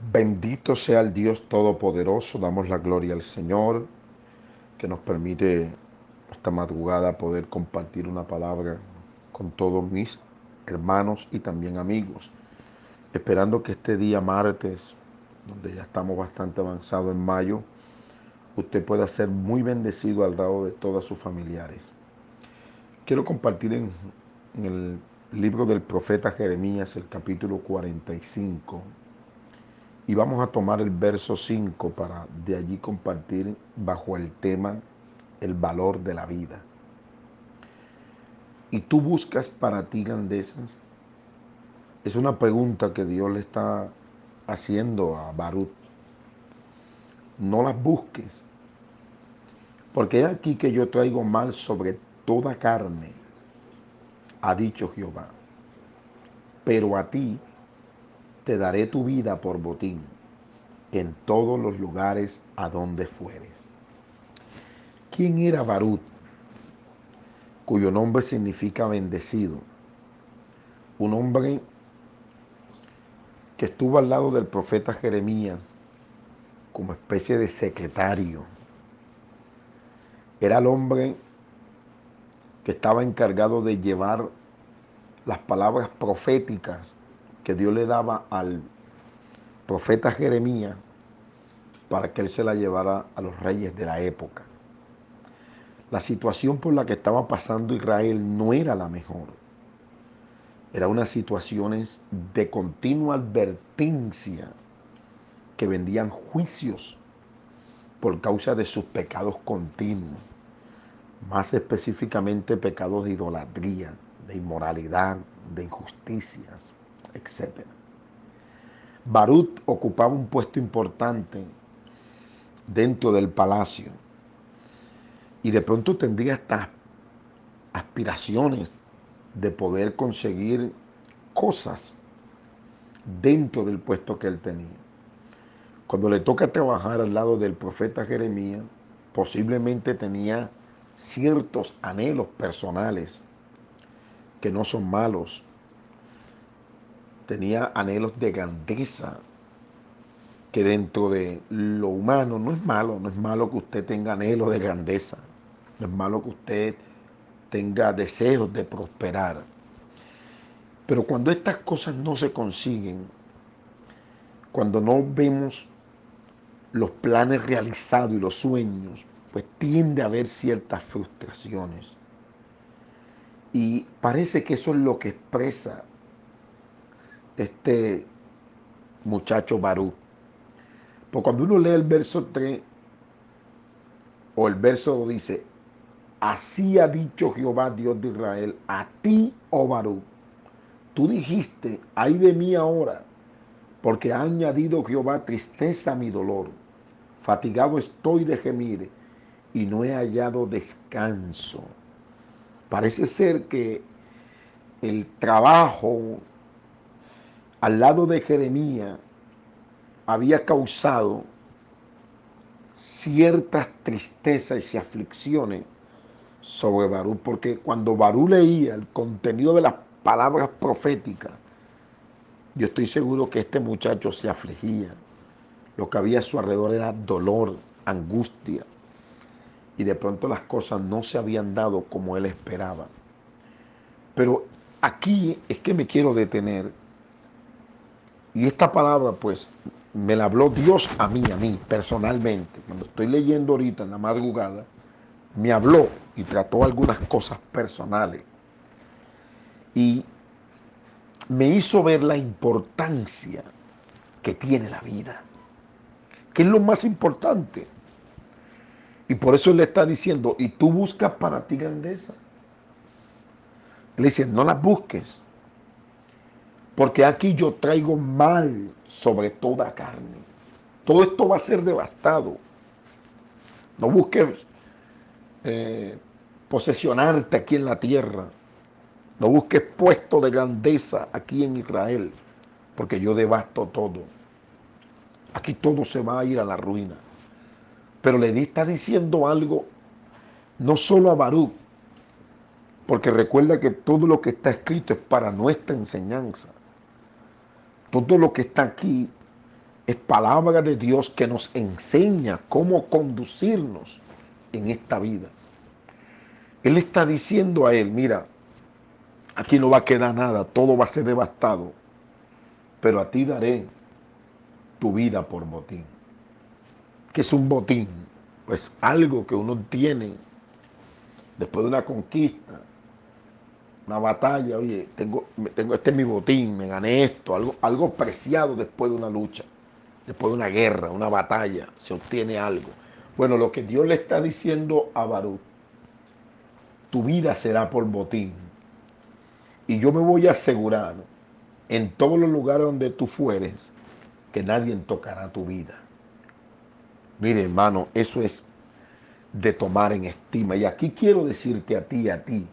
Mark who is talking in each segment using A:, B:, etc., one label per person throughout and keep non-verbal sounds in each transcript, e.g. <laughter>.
A: Bendito sea el Dios Todopoderoso, damos la gloria al Señor que nos permite esta madrugada poder compartir una palabra con todos mis hermanos y también amigos, esperando que este día martes, donde ya estamos bastante avanzados en mayo, usted pueda ser muy bendecido al lado de todos sus familiares. Quiero compartir en, en el libro del profeta Jeremías, el capítulo 45, y vamos a tomar el verso 5 para de allí compartir bajo el tema el valor de la vida. ¿Y tú buscas para ti grandezas? Es una pregunta que Dios le está haciendo a Barut. No las busques, porque es aquí que yo traigo mal sobre toda carne, ha dicho Jehová. Pero a ti te daré tu vida por botín en todos los lugares a donde fueres. ¿Quién era Barut? Cuyo nombre significa bendecido. Un hombre que estuvo al lado del profeta Jeremías como especie de secretario. Era el hombre que estaba encargado de llevar las palabras proféticas que Dios le daba al profeta Jeremías para que él se la llevara a los reyes de la época. La situación por la que estaba pasando Israel no era la mejor. Era unas situaciones de continua advertencia que vendían juicios por causa de sus pecados continuos, más específicamente pecados de idolatría, de inmoralidad, de injusticias, etc. Barut ocupaba un puesto importante dentro del palacio y de pronto tendría estas aspiraciones de poder conseguir cosas dentro del puesto que él tenía. Cuando le toca trabajar al lado del profeta Jeremías, posiblemente tenía ciertos anhelos personales que no son malos, tenía anhelos de grandeza, que dentro de lo humano no es malo, no es malo que usted tenga anhelos de grandeza, no es malo que usted tenga deseos de prosperar. Pero cuando estas cosas no se consiguen, cuando no vemos los planes realizados y los sueños, pues tiende a haber ciertas frustraciones. Y parece que eso es lo que expresa este muchacho Barú. Porque cuando uno lee el verso 3 o el verso 2 dice, así ha dicho Jehová Dios de Israel, a ti, oh Barú, tú dijiste, ay de mí ahora, porque ha añadido Jehová tristeza a mi dolor, fatigado estoy de gemir y no he hallado descanso. Parece ser que el trabajo al lado de Jeremías había causado ciertas tristezas y aflicciones sobre Barú, porque cuando Barú leía el contenido de las palabras proféticas, yo estoy seguro que este muchacho se afligía. Lo que había a su alrededor era dolor, angustia, y de pronto las cosas no se habían dado como él esperaba. Pero aquí es que me quiero detener y esta palabra, pues, me la habló Dios a mí, a mí, personalmente. Cuando estoy leyendo ahorita en la madrugada, me habló y trató algunas cosas personales. Y me hizo ver la importancia que tiene la vida, que es lo más importante. Y por eso le está diciendo, y tú buscas para ti grandeza. Le dice, no las busques, porque aquí yo traigo mal sobre toda carne. Todo esto va a ser devastado. No busques eh, posesionarte aquí en la tierra. No busques puesto de grandeza aquí en Israel, porque yo devasto todo. Aquí todo se va a ir a la ruina. Pero le está diciendo algo no solo a Baruch, porque recuerda que todo lo que está escrito es para nuestra enseñanza. Todo lo que está aquí es palabra de Dios que nos enseña cómo conducirnos en esta vida. Él está diciendo a él, mira, aquí no va a quedar nada, todo va a ser devastado, pero a ti daré tu vida por botín. ¿Qué es un botín? Pues algo que uno tiene después de una conquista, una batalla, oye, tengo, tengo, este es mi botín, me gané esto, algo, algo preciado después de una lucha después de una guerra, una batalla, se obtiene algo. Bueno, lo que Dios le está diciendo a Baruch, tu vida será por botín. Y yo me voy a asegurar en todos los lugares donde tú fueres que nadie tocará tu vida. Mire, hermano, eso es de tomar en estima. Y aquí quiero decirte a ti, a ti,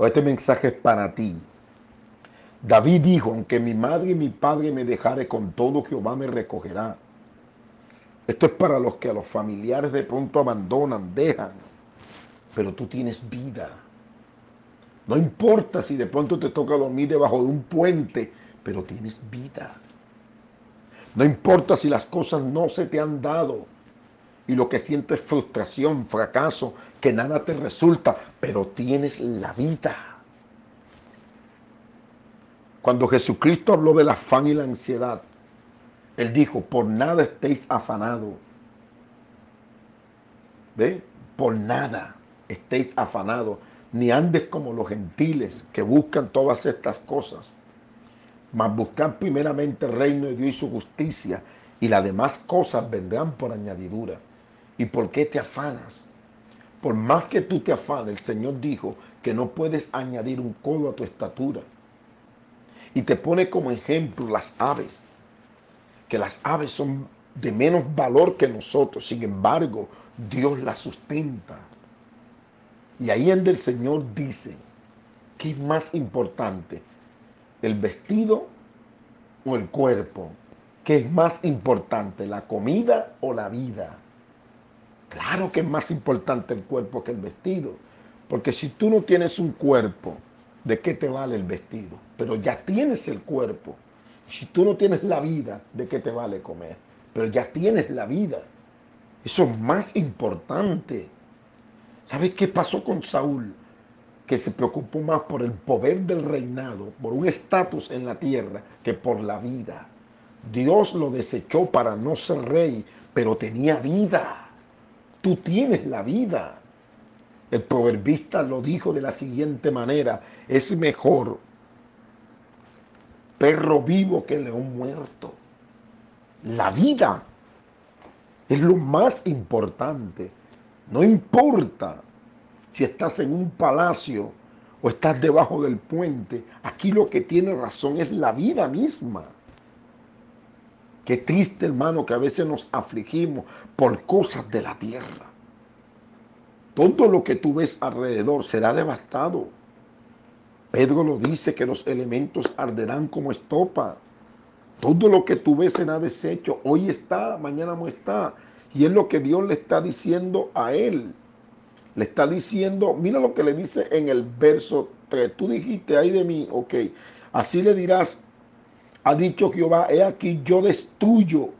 A: este mensaje es para ti, David dijo, aunque mi madre y mi padre me dejare con todo, Jehová me recogerá. Esto es para los que a los familiares de pronto abandonan, dejan, pero tú tienes vida. No importa si de pronto te toca dormir debajo de un puente, pero tienes vida. No importa si las cosas no se te han dado y lo que sientes frustración, fracaso, que nada te resulta, pero tienes la vida. Cuando Jesucristo habló del afán y la ansiedad, Él dijo, por nada estéis afanados. ¿Ve? Por nada estéis afanados, ni andes como los gentiles que buscan todas estas cosas. Mas buscad primeramente el reino de Dios y su justicia, y las demás cosas vendrán por añadidura. ¿Y por qué te afanas? Por más que tú te afanes, el Señor dijo que no puedes añadir un codo a tu estatura. Y te pone como ejemplo las aves, que las aves son de menos valor que nosotros, sin embargo, Dios las sustenta. Y ahí en el Señor dice, ¿qué es más importante? ¿El vestido o el cuerpo? ¿Qué es más importante, la comida o la vida? Claro que es más importante el cuerpo que el vestido, porque si tú no tienes un cuerpo, ¿de qué te vale el vestido? Pero ya tienes el cuerpo. Si tú no tienes la vida, ¿de qué te vale comer? Pero ya tienes la vida. Eso es más importante. ¿Sabes qué pasó con Saúl? Que se preocupó más por el poder del reinado, por un estatus en la tierra, que por la vida. Dios lo desechó para no ser rey, pero tenía vida. Tú tienes la vida. El proverbista lo dijo de la siguiente manera, es mejor perro vivo que león muerto. La vida es lo más importante. No importa si estás en un palacio o estás debajo del puente, aquí lo que tiene razón es la vida misma. Qué triste, hermano, que a veces nos afligimos por cosas de la tierra. Todo lo que tú ves alrededor será devastado. Pedro lo dice que los elementos arderán como estopa. Todo lo que tú ves será deshecho. Hoy está, mañana no está. Y es lo que Dios le está diciendo a él. Le está diciendo, mira lo que le dice en el verso 3. Tú dijiste, ay de mí, ok. Así le dirás, ha dicho Jehová, he aquí yo destruyo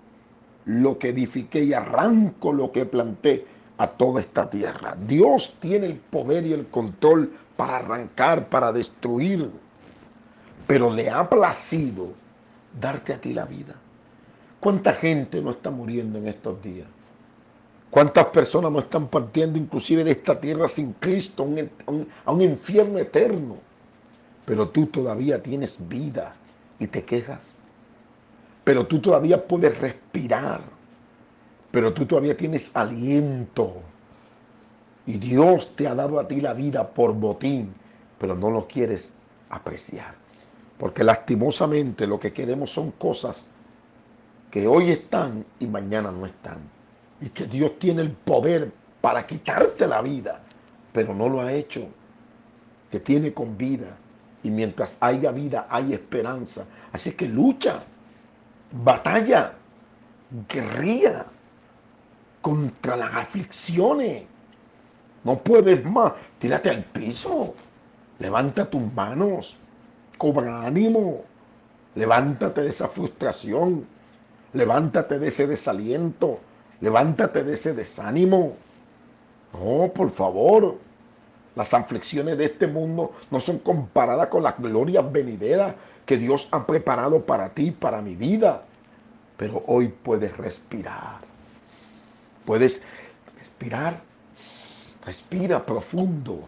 A: lo que edifiqué y arranco lo que planté a toda esta tierra. Dios tiene el poder y el control para arrancar, para destruir, pero le ha placido darte a ti la vida. ¿Cuánta gente no está muriendo en estos días? ¿Cuántas personas no están partiendo inclusive de esta tierra sin Cristo a un, infierno eterno? Pero tú todavía tienes vida y te quejas. Pero tú todavía puedes respirar pero tú todavía tienes aliento. Y Dios te ha dado a ti la vida por botín, pero no lo quieres apreciar. Porque lastimosamente lo que queremos son cosas que hoy están y mañana no están. Y que Dios tiene el poder para quitarte la vida, pero no lo ha hecho. Te tiene con vida. Y mientras haya vida, hay esperanza. Así que lucha, batalla, guerría contra las aflicciones. No puedes más. Tírate al piso. Levanta tus manos. Cobra ánimo. Levántate de esa frustración. Levántate de ese desaliento. Levántate de ese desánimo. No, por favor. Las aflicciones de este mundo no son comparadas con las glorias venideras que Dios ha preparado para ti, para mi vida. Pero hoy puedes respirar. Puedes respirar. Respira profundo.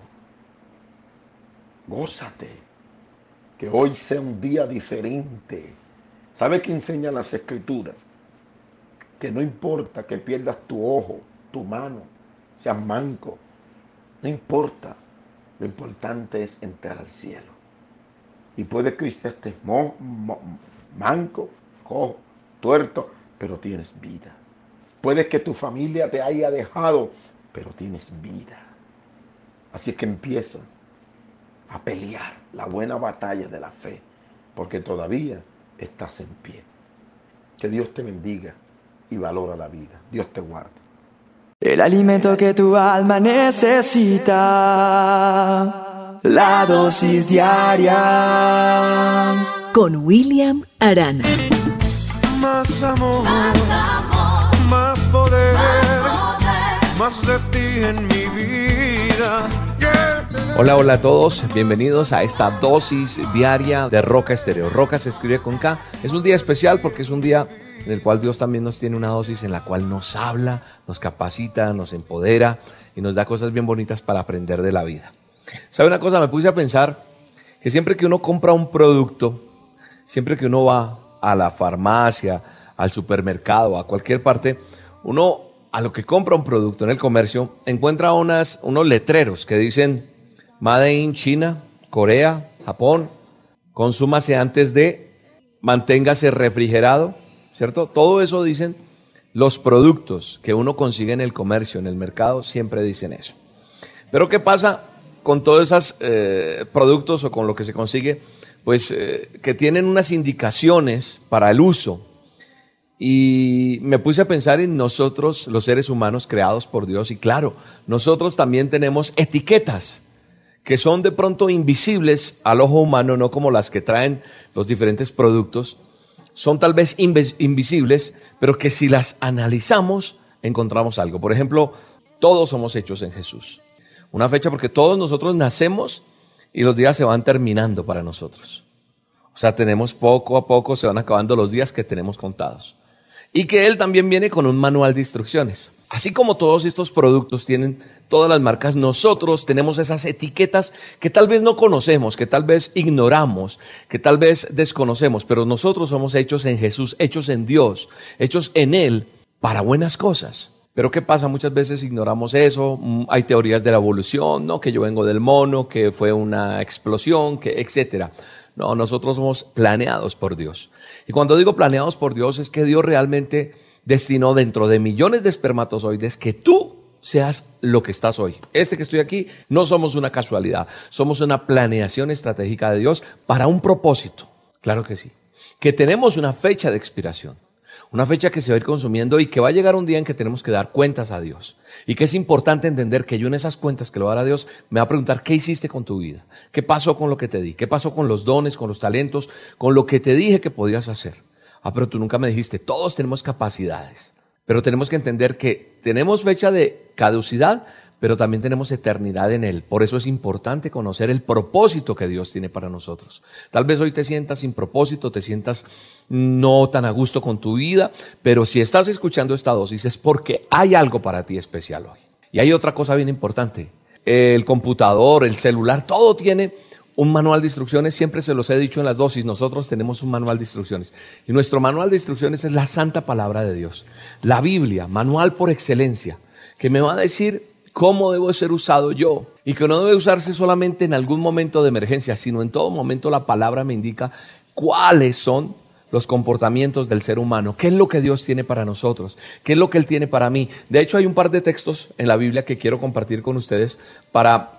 A: Gózate. Que hoy sea un día diferente. ¿Sabe qué enseñan las escrituras? Que no importa que pierdas tu ojo, tu mano, seas manco. No importa. Lo importante es entrar al cielo. Y puede que usted esté manco, cojo, tuerto, pero tienes vida. Puede que tu familia te haya dejado, pero tienes vida. Así que empieza a pelear la buena batalla de la fe, porque todavía estás en pie. Que Dios te bendiga y valora la vida. Dios te guarde.
B: El alimento que tu alma necesita, la dosis diaria.
C: Con William Arana.
D: Más amor, más, poder, más, de ti en mi vida.
E: Hola, hola a todos, bienvenidos a esta dosis diaria de Roca Estéreo. Roca se escribe con K. Es un día especial porque es un día en el cual Dios también nos tiene una dosis en la cual nos habla, nos capacita, nos empodera y nos da cosas bien bonitas para aprender de la vida. ¿Sabe una cosa? Me puse a pensar que siempre que uno compra un producto, siempre que uno va a la farmacia, al supermercado, a cualquier parte, uno a lo que compra un producto en el comercio encuentra unas, unos letreros que dicen Made in China, Corea, Japón, consúmase antes de, manténgase refrigerado, ¿cierto? Todo eso dicen los productos que uno consigue en el comercio, en el mercado, siempre dicen eso. Pero ¿qué pasa con todos esos eh, productos o con lo que se consigue? Pues eh, que tienen unas indicaciones para el uso. Y me puse a pensar en nosotros, los seres humanos creados por Dios, y claro, nosotros también tenemos etiquetas que son de pronto invisibles al ojo humano, no como las que traen los diferentes productos, son tal vez invisibles, pero que si las analizamos encontramos algo. Por ejemplo, todos somos hechos en Jesús. Una fecha porque todos nosotros nacemos y los días se van terminando para nosotros. O sea, tenemos poco a poco, se van acabando los días que tenemos contados. Y que Él también viene con un manual de instrucciones. Así como todos estos productos tienen todas las marcas, nosotros tenemos esas etiquetas que tal vez no conocemos, que tal vez ignoramos, que tal vez desconocemos, pero nosotros somos hechos en Jesús, hechos en Dios, hechos en Él para buenas cosas. Pero ¿qué pasa? Muchas veces ignoramos eso. Mm, hay teorías de la evolución, ¿no? Que yo vengo del mono, que fue una explosión, que etcétera. No, nosotros somos planeados por Dios. Y cuando digo planeados por Dios es que Dios realmente destinó dentro de millones de espermatozoides que tú seas lo que estás hoy. Este que estoy aquí no somos una casualidad, somos una planeación estratégica de Dios para un propósito. Claro que sí. Que tenemos una fecha de expiración, una fecha que se va a ir consumiendo y que va a llegar un día en que tenemos que dar cuentas a Dios. Y que es importante entender que yo en esas cuentas que le voy a dar a Dios me va a preguntar qué hiciste con tu vida, qué pasó con lo que te di, qué pasó con los dones, con los talentos, con lo que te dije que podías hacer. Ah, pero tú nunca me dijiste, todos tenemos capacidades, pero tenemos que entender que tenemos fecha de caducidad, pero también tenemos eternidad en Él. Por eso es importante conocer el propósito que Dios tiene para nosotros. Tal vez hoy te sientas sin propósito, te sientas no tan a gusto con tu vida, pero si estás escuchando esta dosis es porque hay algo para ti especial hoy. Y hay otra cosa bien importante. El computador, el celular, todo tiene un manual de instrucciones, siempre se los he dicho en las dosis, nosotros tenemos un manual de instrucciones. Y nuestro manual de instrucciones es la santa palabra de Dios. La Biblia, manual por excelencia, que me va a decir cómo debo ser usado yo. Y que no debe usarse solamente en algún momento de emergencia, sino en todo momento la palabra me indica cuáles son los comportamientos del ser humano, qué es lo que Dios tiene para nosotros, qué es lo que Él tiene para mí. De hecho, hay un par de textos en la Biblia que quiero compartir con ustedes para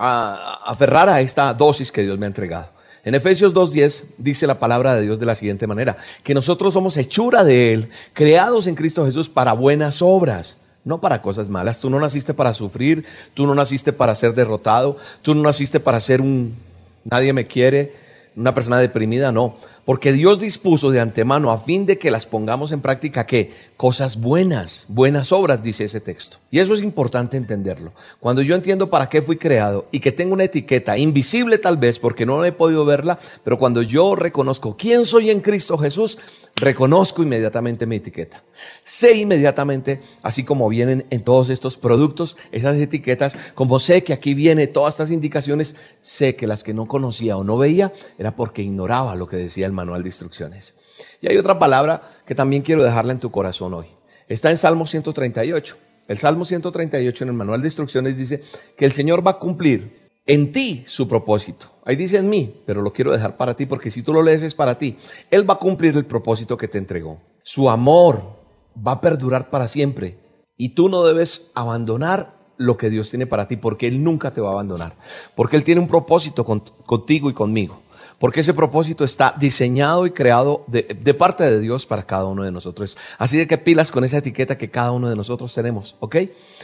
E: a aferrar a esta dosis que Dios me ha entregado. En Efesios 2.10 dice la palabra de Dios de la siguiente manera, que nosotros somos hechura de Él, creados en Cristo Jesús para buenas obras, no para cosas malas. Tú no naciste para sufrir, tú no naciste para ser derrotado, tú no naciste para ser un nadie me quiere, una persona deprimida, no. Porque Dios dispuso de antemano a fin de que las pongamos en práctica que cosas buenas, buenas obras, dice ese texto. Y eso es importante entenderlo. Cuando yo entiendo para qué fui creado y que tengo una etiqueta invisible tal vez porque no he podido verla, pero cuando yo reconozco quién soy en Cristo Jesús, reconozco inmediatamente mi etiqueta. Sé inmediatamente, así como vienen en todos estos productos, esas etiquetas, como sé que aquí viene todas estas indicaciones, sé que las que no conocía o no veía era porque ignoraba lo que decía el manual de instrucciones. Y hay otra palabra que también quiero dejarla en tu corazón hoy. Está en Salmo 138. El Salmo 138 en el manual de instrucciones dice que el Señor va a cumplir en ti su propósito. Ahí dice en mí, pero lo quiero dejar para ti porque si tú lo lees es para ti. Él va a cumplir el propósito que te entregó. Su amor va a perdurar para siempre y tú no debes abandonar lo que Dios tiene para ti porque Él nunca te va a abandonar. Porque Él tiene un propósito contigo y conmigo porque ese propósito está diseñado y creado de, parte de Dios para cada uno de nosotros. Así de que pilas con esa etiqueta que cada uno de nosotros tenemos, ¿ok?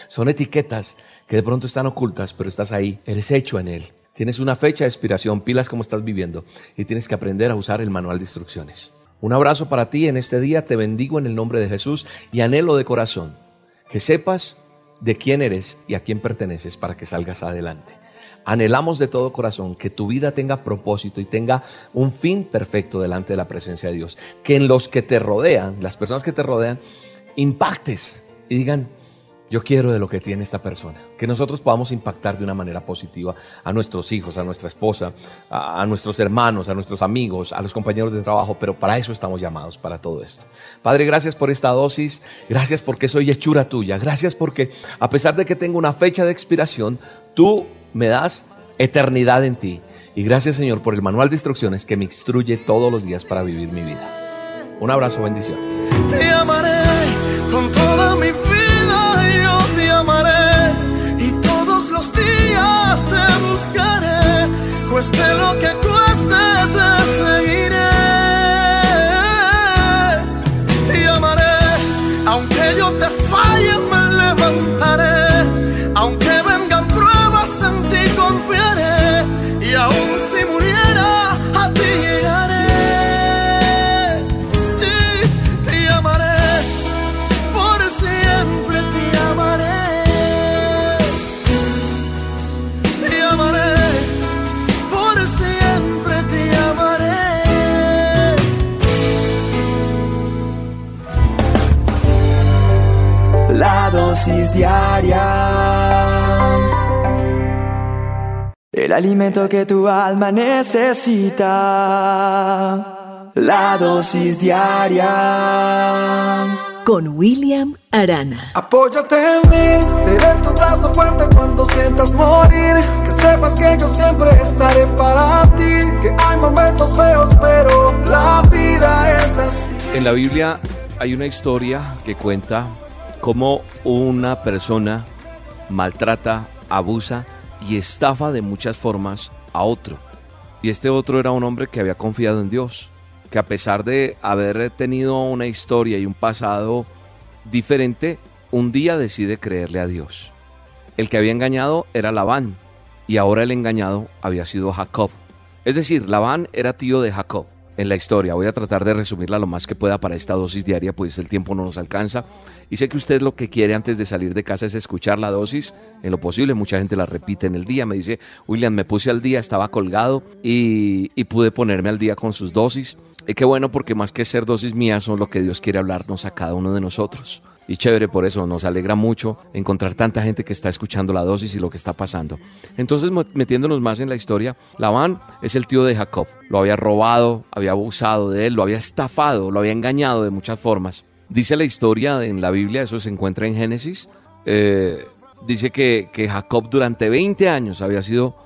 E: Son etiquetas que de pronto están ocultas, pero estás ahí, eres hecho en Él. Tienes una fecha de expiración, pilas como estás viviendo y tienes que aprender a usar el manual de instrucciones. Un abrazo para ti en este día, te bendigo en el nombre de Jesús y anhelo de corazón que sepas de quién eres y a quién perteneces para que salgas adelante. Anhelamos de todo corazón que tu vida tenga propósito y tenga un fin perfecto delante de la presencia de Dios. Que en los que te rodean, las personas que te rodean, impactes y digan, yo quiero de lo que tiene esta persona. Que nosotros podamos impactar de una manera positiva a nuestros hijos, a nuestra esposa, a, nuestros hermanos, a nuestros amigos, a los compañeros de trabajo, pero para eso estamos llamados, para todo esto. Padre, gracias por esta dosis, gracias porque soy hechura tuya, gracias porque a pesar de que tengo una fecha de expiración, tú me das eternidad en ti. Y gracias Señor por el manual de instrucciones que me instruye todos los días para vivir mi vida. Un abrazo, bendiciones.
D: Te amaré buscaré, cueste lo que cueste te seguiré.
B: Dosis diaria el alimento que tu alma necesita. La dosis diaria.
C: Con William Arana.
D: Apóyate en mí, seré tu brazo fuerte cuando sientas morir. Que sepas que yo siempre estaré para ti. Que hay momentos feos, pero la vida es así.
E: En la Biblia hay una historia que cuenta cómo una persona maltrata, abusa y estafa de muchas formas a otro. Y este otro era un hombre que había confiado en Dios, que a pesar de haber tenido una historia y un pasado diferente, un día decide creerle a Dios. El que había engañado era Labán y ahora el engañado había sido Jacob. Es decir, Labán era tío de Jacob en la historia. Voy a tratar de resumirla lo más que pueda para esta dosis diaria, pues el tiempo no nos alcanza. Y sé que usted lo que quiere antes de salir de casa es escuchar la dosis. En lo posible, mucha gente la repite en el día. Me dice, William, me puse al día, estaba colgado y, pude ponerme al día con sus dosis. Qué bueno porque más que ser dosis mías son lo que Dios quiere hablarnos a cada uno de nosotros. Y chévere por eso, nos alegra mucho encontrar tanta gente que está escuchando la dosis y lo que está pasando. Entonces, metiéndonos más en la historia, Labán es el tío de Jacob. Lo había robado, había abusado de él, lo había estafado, lo había engañado de muchas formas. Dice la historia en la Biblia, eso se encuentra en Génesis, eh, dice que, que Jacob durante 20 años había sido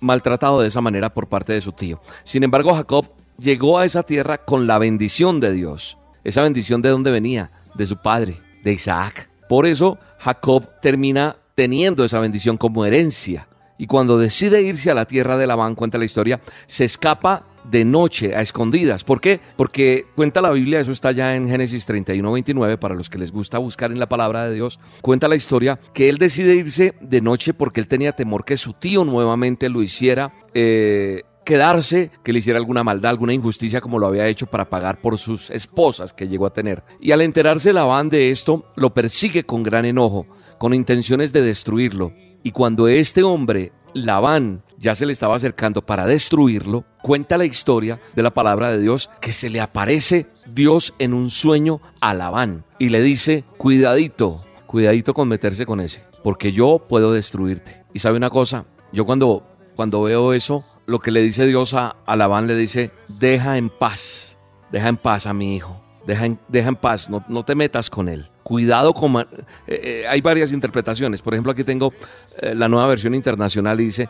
E: maltratado de esa manera por parte de su tío. Sin embargo, Jacob llegó a esa tierra con la bendición de Dios. Esa bendición de dónde venía? De su padre de Isaac. Por eso Jacob termina teniendo esa bendición como herencia. Y cuando decide irse a la tierra de Labán, cuenta la historia, se escapa de noche a escondidas. ¿Por qué? Porque cuenta la Biblia, eso está ya en Génesis 31, 29, para los que les gusta buscar en la palabra de Dios, cuenta la historia que él decide irse de noche porque él tenía temor que su tío nuevamente lo hiciera. Eh, quedarse que le hiciera alguna maldad, alguna injusticia como lo había hecho para pagar por sus esposas que llegó a tener. Y al enterarse Labán de esto, lo persigue con gran enojo, con intenciones de destruirlo. Y cuando este hombre, Labán, ya se le estaba acercando para destruirlo, cuenta la historia de la palabra de Dios que se le aparece Dios en un sueño a Labán y le dice, cuidadito, cuidadito con meterse con ese, porque yo puedo destruirte. Y sabe una cosa, yo cuando, cuando veo eso, lo que le dice Dios a, a Labán le dice, deja en paz, deja en paz a mi hijo, deja en, deja en paz, no, no te metas con él cuidado con... Eh, eh, hay varias interpretaciones. Por ejemplo, aquí tengo eh, la nueva versión internacional y dice,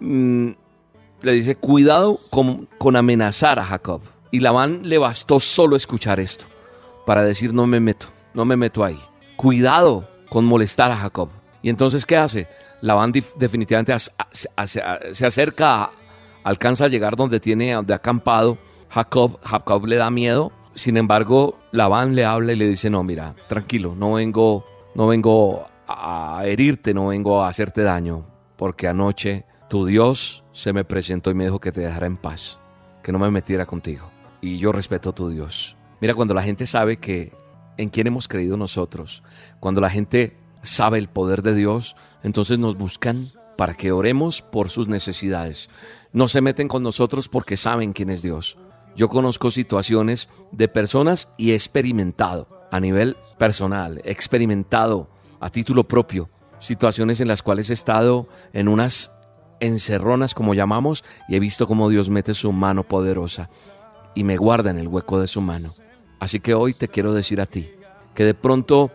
E: mm, le dice, cuidado con, con, amenazar a Jacob. Y Labán le bastó solo escuchar esto para decir, no me meto, no me meto ahí. Cuidado con molestar a Jacob. Y entonces, ¿qué hace? Labán definitivamente se acerca, alcanza a llegar donde tiene, donde acampado. Jacob, Jacob le da miedo sin embargo, Labán le habla y le dice, no, mira, tranquilo, no vengo, no vengo a herirte, no vengo a hacerte daño, porque anoche tu Dios se me presentó y me dijo que te dejara en paz, que no me metiera contigo. Y yo respeto a tu Dios. Mira, cuando la gente sabe que en quién hemos creído nosotros, cuando la gente sabe el poder de Dios, entonces nos buscan para que oremos por sus necesidades. No se meten con nosotros porque saben quién es Dios. Yo conozco situaciones de personas y he experimentado a nivel personal, he experimentado a título propio situaciones en las cuales he estado en unas encerronas como llamamos y he visto cómo Dios mete su mano poderosa y me guarda en el hueco de su mano. Así que hoy te quiero decir a ti que de pronto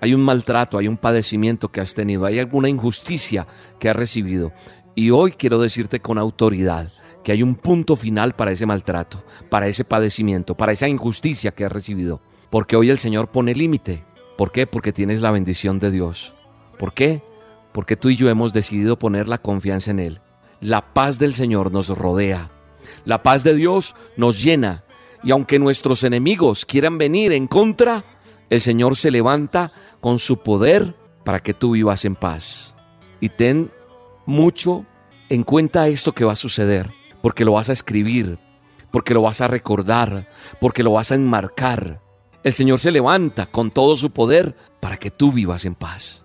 E: hay un maltrato, hay un padecimiento que has tenido, hay alguna injusticia que has recibido. Y hoy quiero decirte con autoridad que hay un punto final para ese maltrato, para ese padecimiento, para esa injusticia que has recibido. Porque hoy el Señor pone límite. ¿Por qué? Porque tienes la bendición de Dios. ¿Por qué? Porque tú y yo hemos decidido poner la confianza en Él. La paz del Señor nos rodea. La paz de Dios nos llena. Y aunque nuestros enemigos quieran venir en contra, el Señor se levanta con su poder para que tú vivas en paz. Y ten mucho en cuenta esto que va a suceder porque lo vas a escribir, porque lo vas a recordar, porque lo vas a enmarcar. El Señor se levanta con todo su poder para que tú vivas en paz,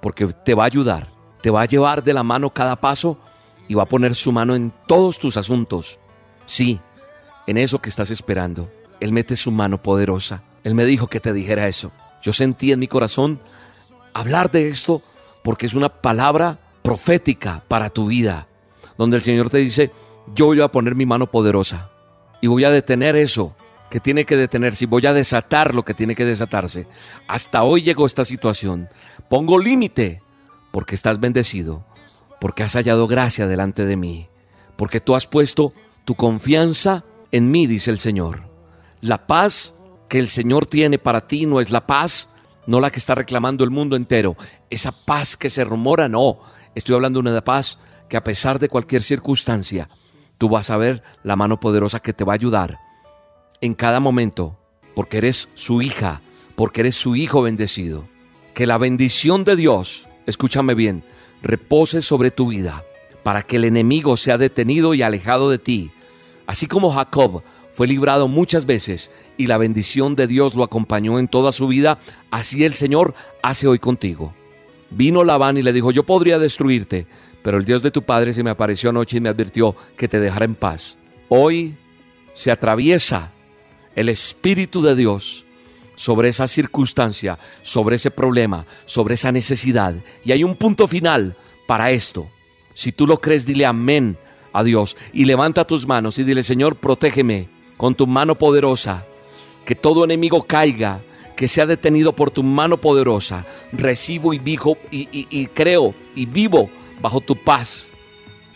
E: porque te va a ayudar, te va a llevar de la mano cada paso y va a poner su mano en todos tus asuntos. Sí, en eso que estás esperando. Él mete su mano poderosa. Él me dijo que te dijera eso. Yo sentí en mi corazón hablar de esto porque es una palabra profética para tu vida, donde el Señor te dice, yo voy a poner mi mano poderosa y voy a detener eso que tiene que detenerse y voy a desatar lo que tiene que desatarse. Hasta hoy llegó esta situación. Pongo límite porque estás bendecido, porque has hallado gracia delante de mí, porque tú has puesto tu confianza en mí, dice el Señor. La paz que el Señor tiene para ti no es la paz, no la que está reclamando el mundo entero. Esa paz que se rumora, no. Estoy hablando de una paz que a pesar de cualquier circunstancia, tú vas a ver la mano poderosa que te va a ayudar en cada momento, porque eres su hija, porque eres su hijo bendecido. Que la bendición de Dios, escúchame bien, repose sobre tu vida, para que el enemigo sea detenido y alejado de ti. Así como Jacob fue librado muchas veces y la bendición de Dios lo acompañó en toda su vida, así el Señor hace hoy contigo. Vino Labán y le dijo, yo podría destruirte, pero el Dios de tu padre se me apareció anoche y me advirtió que te dejara en paz. Hoy se atraviesa el Espíritu de Dios sobre esa circunstancia, sobre ese problema, sobre esa necesidad. Y hay un punto final para esto. Si tú lo crees, dile amén a Dios y levanta tus manos y dile, Señor, protégeme con tu mano poderosa, que todo enemigo caiga, que sea detenido por tu mano poderosa. Recibo y, vivo, y, y creo y vivo bajo tu paz,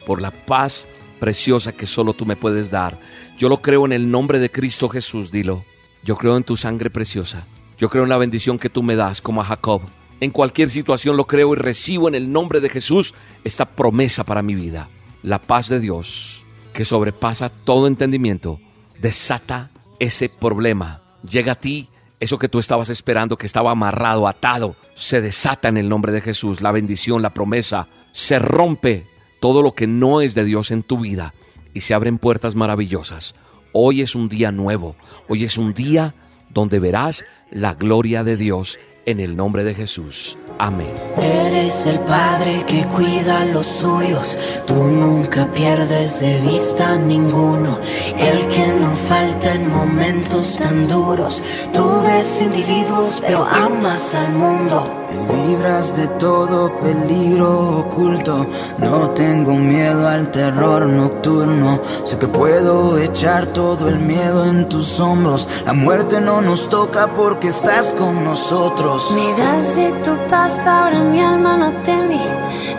E: por la paz preciosa que solo tú me puedes dar. Yo lo creo en el nombre de Cristo Jesús, dilo. Yo creo en tu sangre preciosa. Yo creo en la bendición que tú me das como a Jacob. En cualquier situación lo creo y recibo en el nombre de Jesús esta promesa para mi vida. La paz de Dios, que sobrepasa todo entendimiento, desata ese problema. Llega a ti eso que tú estabas esperando, que estaba amarrado, atado, se desata en el nombre de Jesús. La bendición, la promesa, se rompe todo lo que no es de Dios en tu vida. y se abren puertas maravillosas. Hoy es un día nuevo, hoy es un día donde verás la gloria de Dios en el nombre de Jesús. Amén.
F: Eres el padre que cuida los suyos, tú nunca pierdes de vista ninguno, el que no falta en momentos tan duros. Tú ves individuos, pero amas al mundo.
B: Libras de todo peligro oculto. No tengo miedo al terror nocturno. Sé que puedo echar todo el miedo en tus hombros. La muerte no nos toca porque estás con nosotros.
G: Me das de tu paz, ahora mi alma no teme.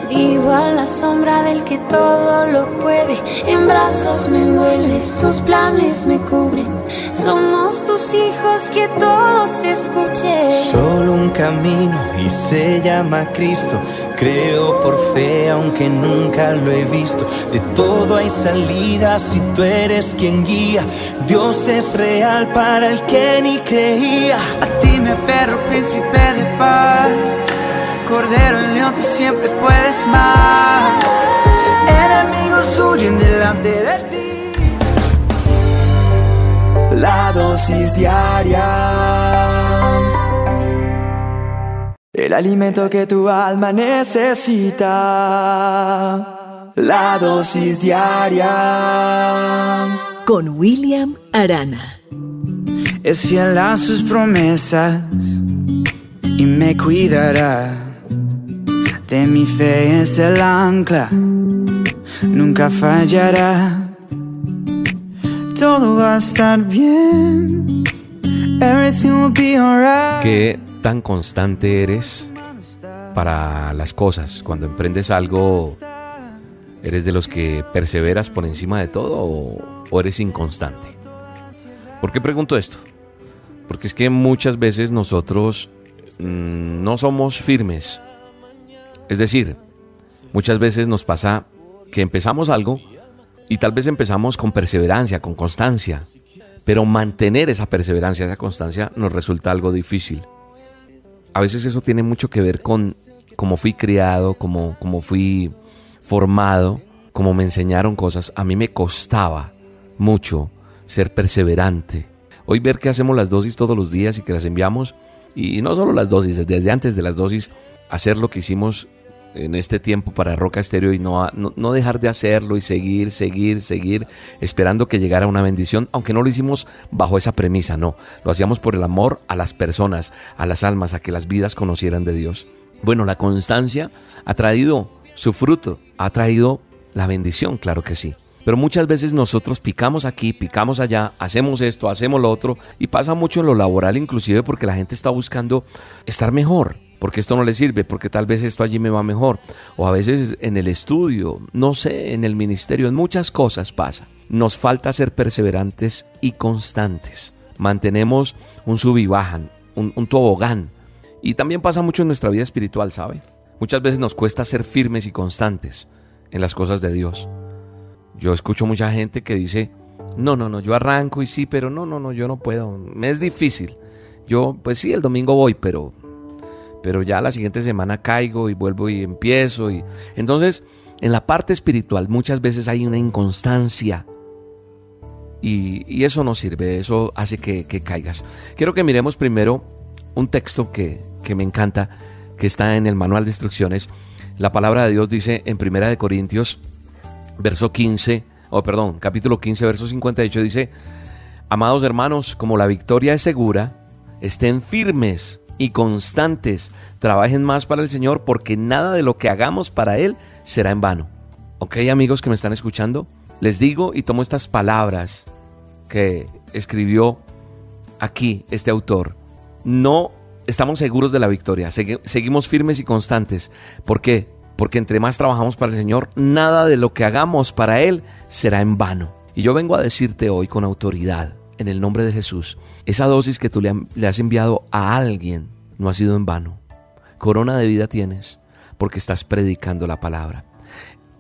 G: Vivo a la sombra del que todo lo puede. En brazos me envuelves, tus planes me cubren. Somos tus hijos, que todos se escuchen.
B: Solo un camino y se llama Cristo. Creo por fe, aunque nunca lo he visto. De todo hay salida si tú eres quien guía. Dios es real para el que ni creía. A ti me aferro, príncipe de paz. Cordero en león, tú siempre puedes más. Enemigos huyen delante de ti. La dosis diaria. El alimento que tu alma necesita. La dosis diaria.
C: Con William Arana.
B: Es fiel a sus promesas y me cuidará. De mi fe es el ancla, nunca fallará. Todo va a estar bien. Everything will be alright.
E: ¿Qué tan constante eres para las cosas? Cuando emprendes algo, ¿eres de los que perseveras por encima de todo o, eres inconstante? ¿Por qué pregunto esto? Porque es que muchas veces nosotros mm, no somos firmes. Es decir, muchas veces nos pasa que empezamos algo y tal vez empezamos con perseverancia, con constancia, pero mantener esa perseverancia, esa constancia nos resulta algo difícil. A veces eso tiene mucho que ver con cómo fui criado, cómo, cómo fui formado, cómo me enseñaron cosas. A mí me costaba mucho ser perseverante. Hoy ver que hacemos las dosis todos los días y que las enviamos, y no solo las dosis, desde antes de las dosis, hacer lo que hicimos en este tiempo para Roca Estéreo y no, no, no, dejar de hacerlo y seguir, seguir, seguir, esperando que llegara una bendición, aunque no lo hicimos bajo esa premisa, no, lo hacíamos por el amor a las personas, a las almas, a que las vidas conocieran de Dios. Bueno, la constancia ha traído su fruto, ha traído la bendición, claro que sí. Pero muchas veces nosotros picamos aquí, picamos allá, hacemos esto, hacemos lo otro, y pasa mucho en lo laboral inclusive porque la gente está buscando estar mejor, porque esto no le sirve, porque tal vez esto allí me va mejor, o a veces en el estudio, no sé, en el ministerio, en muchas cosas pasa. Nos falta ser perseverantes y constantes. Mantenemos un sub y bajan, un, un tobogán. Y también pasa mucho en nuestra vida espiritual, ¿sabe? Muchas veces nos cuesta ser firmes y constantes en las cosas de Dios. Yo escucho mucha gente que dice, no, no, no, yo arranco y sí, pero no, no, no, yo no puedo, me es difícil. Yo, pues sí, el domingo voy, pero, pero ya la siguiente semana caigo y vuelvo y empiezo. Y... Entonces, en la parte espiritual muchas veces hay una inconstancia. Y, y eso no sirve, eso hace que, que, caigas. Quiero que miremos primero un texto que, que me encanta, que está en el manual de instrucciones. La palabra de Dios dice en Primera de Corintios, verso 15, o oh, perdón, capítulo 15, verso 58, dice, Amados hermanos, como la victoria es segura, estén firmes y constantes, trabajen más para el Señor, porque nada de lo que hagamos para Él será en vano. ¿Ok, amigos que me están escuchando? Les digo y tomo estas palabras que escribió aquí este autor. No estamos seguros de la victoria, seguimos firmes y constantes. ¿Por qué? Porque entre más trabajamos para el Señor, nada de lo que hagamos para Él será en vano. Y yo vengo a decirte hoy con autoridad, en el nombre de Jesús, esa dosis que tú le has enviado a alguien no ha sido en vano. Corona de vida tienes porque estás predicando la palabra.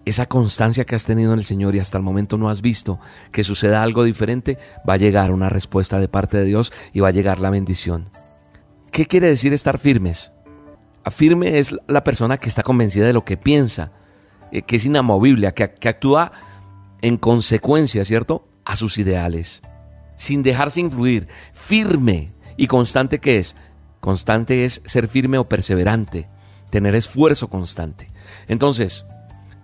E: Esa constancia que has tenido en el Señor y hasta el momento no has visto que suceda algo diferente, va a llegar una respuesta de parte de Dios y va a llegar la bendición. ¿Qué quiere decir estar firmes? Firme es la persona que está convencida de lo que piensa, que es inamovible, que, que actúa en consecuencia, ¿cierto? A sus ideales, sin dejarse influir, firme y constante que es. Constante es ser firme o perseverante, tener esfuerzo constante. Entonces,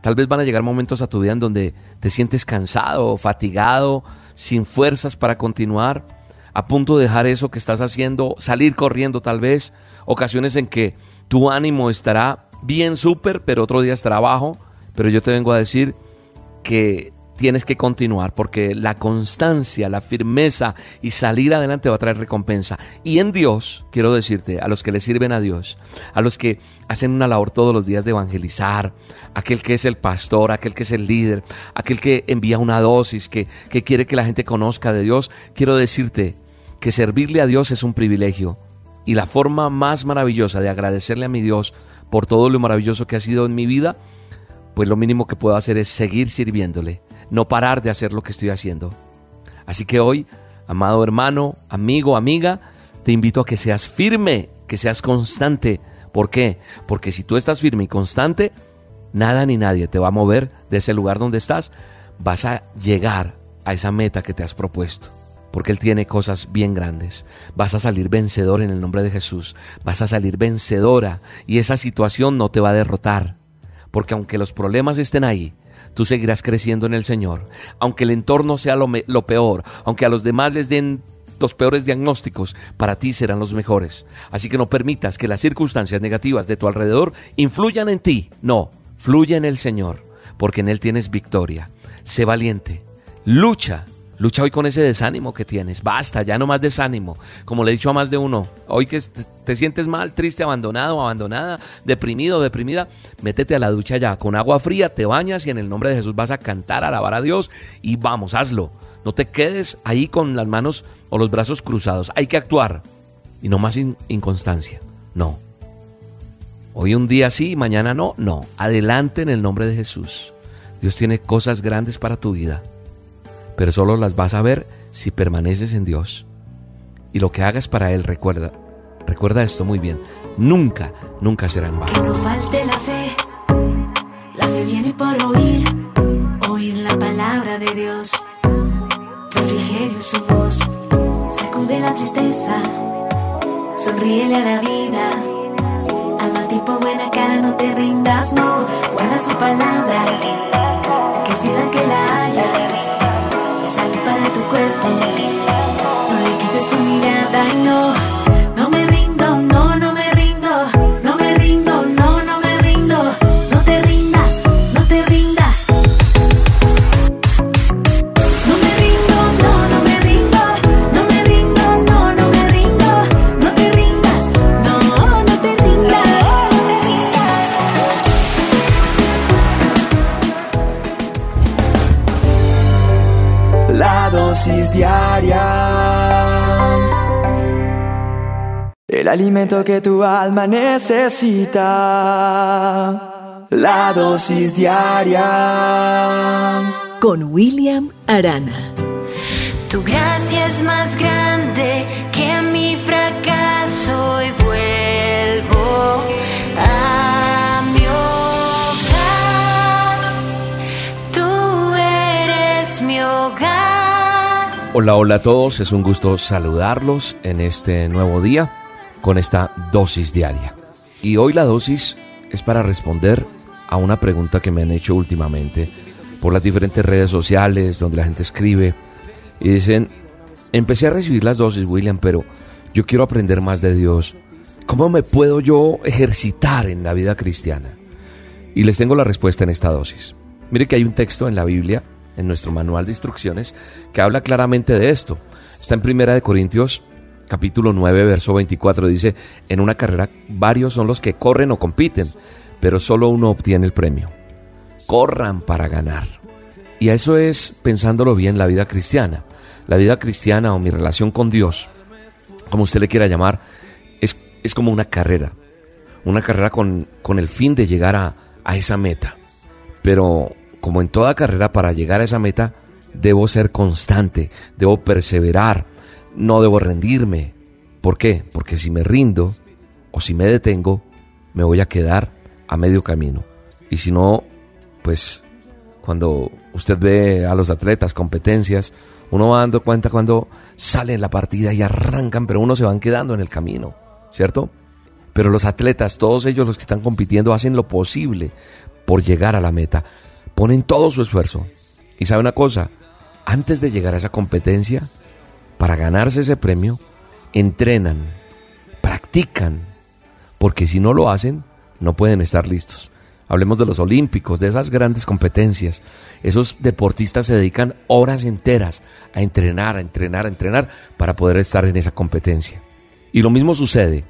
E: tal vez van a llegar momentos a tu vida en donde te sientes cansado, fatigado, sin fuerzas para continuar, a punto de dejar eso que estás haciendo, salir corriendo tal vez, ocasiones en que tu ánimo estará bien súper, pero otro día estará bajo, pero yo te vengo a decir que tienes que continuar porque la constancia, la firmeza y salir adelante va a traer recompensa. Y en Dios, quiero decirte, a los que le sirven a Dios, a los que hacen una labor todos los días de evangelizar, aquel que es el pastor, aquel que es el líder, aquel que envía una dosis, que, que quiere que la gente conozca de Dios, quiero decirte que servirle a Dios es un privilegio. Y la forma más maravillosa de agradecerle a mi Dios por todo lo maravilloso que ha sido en mi vida, pues lo mínimo que puedo hacer es seguir sirviéndole no parar de hacer lo que estoy haciendo. Así que hoy, amado hermano, amigo, amiga, te invito a que seas firme, que seas constante. ¿Por qué? Porque si tú estás firme y constante, nada ni nadie te va a mover de ese lugar donde estás. Vas a llegar a esa meta que te has propuesto. Porque Él tiene cosas bien grandes. Vas a salir vencedor en el nombre de Jesús. Vas a salir vencedora. Y esa situación no te va a derrotar. Porque aunque los problemas estén ahí, tú seguirás creciendo en el Señor. Aunque el entorno sea lo, peor, aunque a los demás les den los peores diagnósticos, para ti serán los mejores. Así que no permitas que las circunstancias negativas de tu alrededor influyan en ti. No, fluye en el Señor, porque en Él tienes victoria. Sé valiente, lucha Lucha hoy con ese desánimo que tienes. Basta, ya no más desánimo. Como le he dicho a más de uno, hoy que te sientes mal, triste, abandonado, abandonada, deprimido, deprimida, métete a la ducha ya. Con agua fría te bañas y en el nombre de Jesús vas a cantar, alabar a Dios y vamos, hazlo. No te quedes ahí con las manos o los brazos cruzados. Hay que actuar. Y no más inconstancia. No. Hoy un día sí, mañana no. No. Adelante en el nombre de Jesús. Dios tiene cosas grandes para tu vida pero solo las vas a ver si permaneces en Dios. Y lo que hagas para Él, recuerda, recuerda esto muy bien, nunca, nunca será en.
H: Que no falte la fe, la fe viene por oír, oír la palabra de Dios, refrigerio su voz, sacude la tristeza, sonríele a la vida, al mal tiempo buena cara no te rindas, no, guarda su palabra, que es vida que la haya tu cuerpo. No le quites tu mirada y no.
B: Alimento que tu alma necesita. La dosis diaria.
I: Con William Arana.
H: Tu gracia es más grande que mi fracaso y vuelvo a mi hogar. Tú eres mi hogar.
E: Hola, hola a todos, es un gusto saludarlos en este nuevo día con esta dosis diaria. Y hoy la dosis es para responder a una pregunta que me han hecho últimamente por las diferentes redes sociales donde la gente escribe y dicen, empecé a recibir las dosis, William, pero yo quiero aprender más de Dios. ¿Cómo me puedo yo ejercitar en la vida cristiana? Y les tengo la respuesta en esta dosis. Mire que hay un texto en la Biblia, en nuestro manual de instrucciones, que habla claramente de esto. Está en Primera de Corintios capítulo 9, verso 24 dice, en una carrera varios son los que corren o compiten, pero solo uno obtiene el premio. Corran para ganar. Y eso es, pensándolo bien, la vida cristiana. La vida cristiana o mi relación con Dios, como usted le quiera llamar, es, es como una carrera. Una carrera con, con el fin de llegar a, a esa meta. Pero como en toda carrera, para llegar a esa meta, debo ser constante, debo perseverar, no debo rendirme. ¿Por qué? Porque si me rindo o si me detengo, me voy a quedar a medio camino. Y si no, pues Cuando usted ve a los atletas, competencias, uno va dando cuenta cuando salen la partida y arrancan, pero uno se van quedando en el camino, ¿cierto? Pero los atletas, todos ellos los que están compitiendo, hacen lo posible por llegar a la meta. Ponen todo su esfuerzo. Y sabe una cosa, antes de llegar a esa competencia, para ganarse ese premio, entrenan, practican, porque si no lo hacen, no pueden estar listos. Hablemos de los olímpicos, de esas grandes competencias. Esos deportistas se dedican horas enteras a entrenar, a entrenar, a entrenar para poder estar en esa competencia. Y lo mismo sucede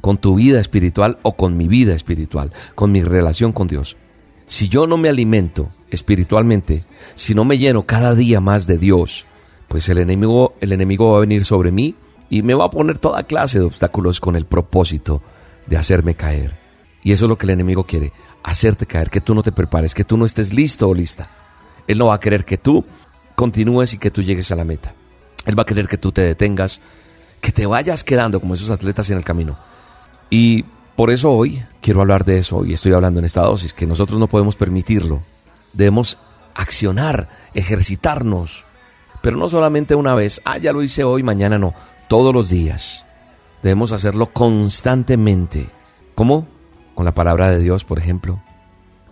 E: con tu vida espiritual o con mi vida espiritual, con mi relación con Dios. Si yo no me alimento espiritualmente, si no me lleno cada día más de Dios, pues el enemigo, el enemigo va a venir sobre mí y me va a poner toda clase de obstáculos con el propósito de hacerme caer. Y eso es lo que el enemigo quiere, hacerte caer, que tú no te prepares, que tú no estés listo o lista. Él no va a querer que tú continúes y que tú llegues a la meta. Él va a querer que tú te detengas, que te vayas quedando como esos atletas en el camino. Y por eso hoy quiero hablar de eso y estoy hablando en esta dosis, que nosotros no podemos permitirlo. Debemos accionar, ejercitarnos, pero no solamente una vez, ah, ya lo hice hoy, mañana no, todos los días. Debemos hacerlo constantemente. ¿Cómo? Con la palabra de Dios, por ejemplo,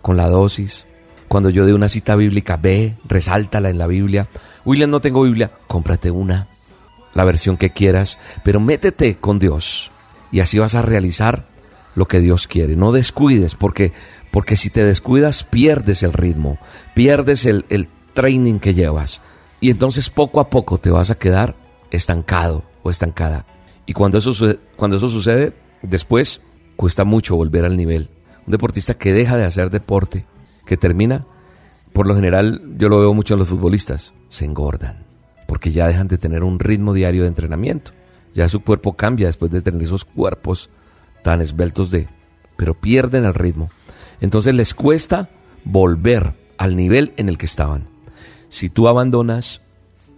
E: con la dosis. Cuando yo dé una cita bíblica, ve, resáltala en la Biblia. William, no tengo Biblia, cómprate una, la versión que quieras, pero métete con Dios y así vas a realizar lo que Dios quiere. No descuides, porque, porque si te descuidas pierdes el ritmo, pierdes el, el training que llevas. Y entonces poco a poco te vas a quedar estancado o estancada. Y cuando eso, cuando eso sucede, después cuesta mucho volver al nivel. Un deportista que deja de hacer deporte, que termina, por lo general yo lo veo mucho en los futbolistas, se engordan, porque ya dejan de tener un ritmo diario de entrenamiento. Ya su cuerpo cambia después de tener esos cuerpos tan esbeltos de... pero pierden el ritmo. Entonces les cuesta volver al nivel en el que estaban. Si tú abandonas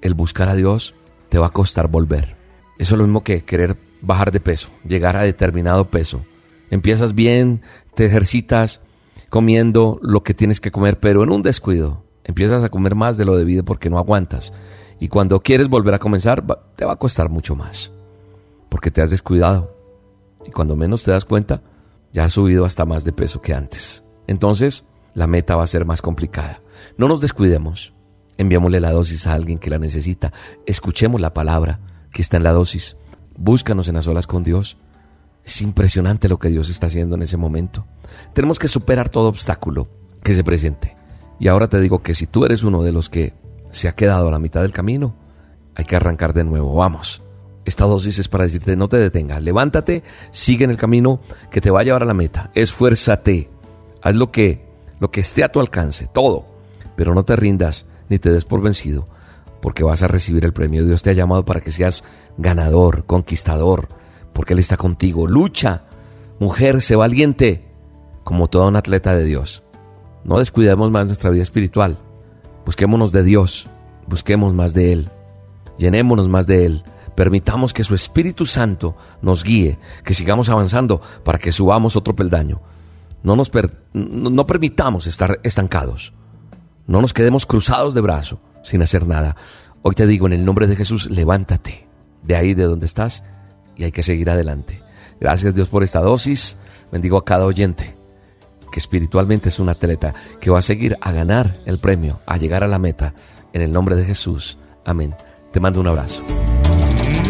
E: el buscar a Dios, te va a costar volver. Eso es lo mismo que querer bajar de peso, llegar a determinado peso. Empiezas bien, te ejercitas comiendo lo que tienes que comer, pero en un descuido empiezas a comer más de lo debido porque no aguantas. Y cuando quieres volver a comenzar, te va a costar mucho más, porque te has descuidado. Y cuando menos te das cuenta, ya has subido hasta más de peso que antes. Entonces, la meta va a ser más complicada. No nos descuidemos. Enviémosle la dosis a alguien que la necesita. Escuchemos la palabra que está en la dosis. Búscanos en las olas con Dios. Es impresionante lo que Dios está haciendo en ese momento. Tenemos que superar todo obstáculo que se presente. Y ahora te digo que si tú eres uno de los que se ha quedado a la mitad del camino, hay que arrancar de nuevo. Vamos. Esta dosis es para decirte no te detengas, levántate, sigue en el camino que te va a llevar a la meta. Esfuérzate. Haz lo que lo que esté a tu alcance, todo, pero no te rindas ni te des por vencido, porque vas a recibir el premio. Dios te ha llamado para que seas ganador, conquistador, porque Él está contigo. Lucha, mujer, sé valiente, como toda una atleta de Dios. No descuidemos más nuestra vida espiritual. Busquémonos de Dios, busquemos más de Él, llenémonos más de Él. Permitamos que su Espíritu Santo nos guíe, que sigamos avanzando para que subamos otro peldaño. No, nos no permitamos estar estancados. No nos quedemos cruzados de brazo sin hacer nada. Hoy te digo en el nombre de Jesús, levántate de ahí de donde estás y hay que seguir adelante. Gracias Dios por esta dosis. Bendigo a cada oyente que espiritualmente es un atleta que va a seguir a ganar el premio, a llegar a la meta. En el nombre de Jesús. Amén. Te mando un abrazo.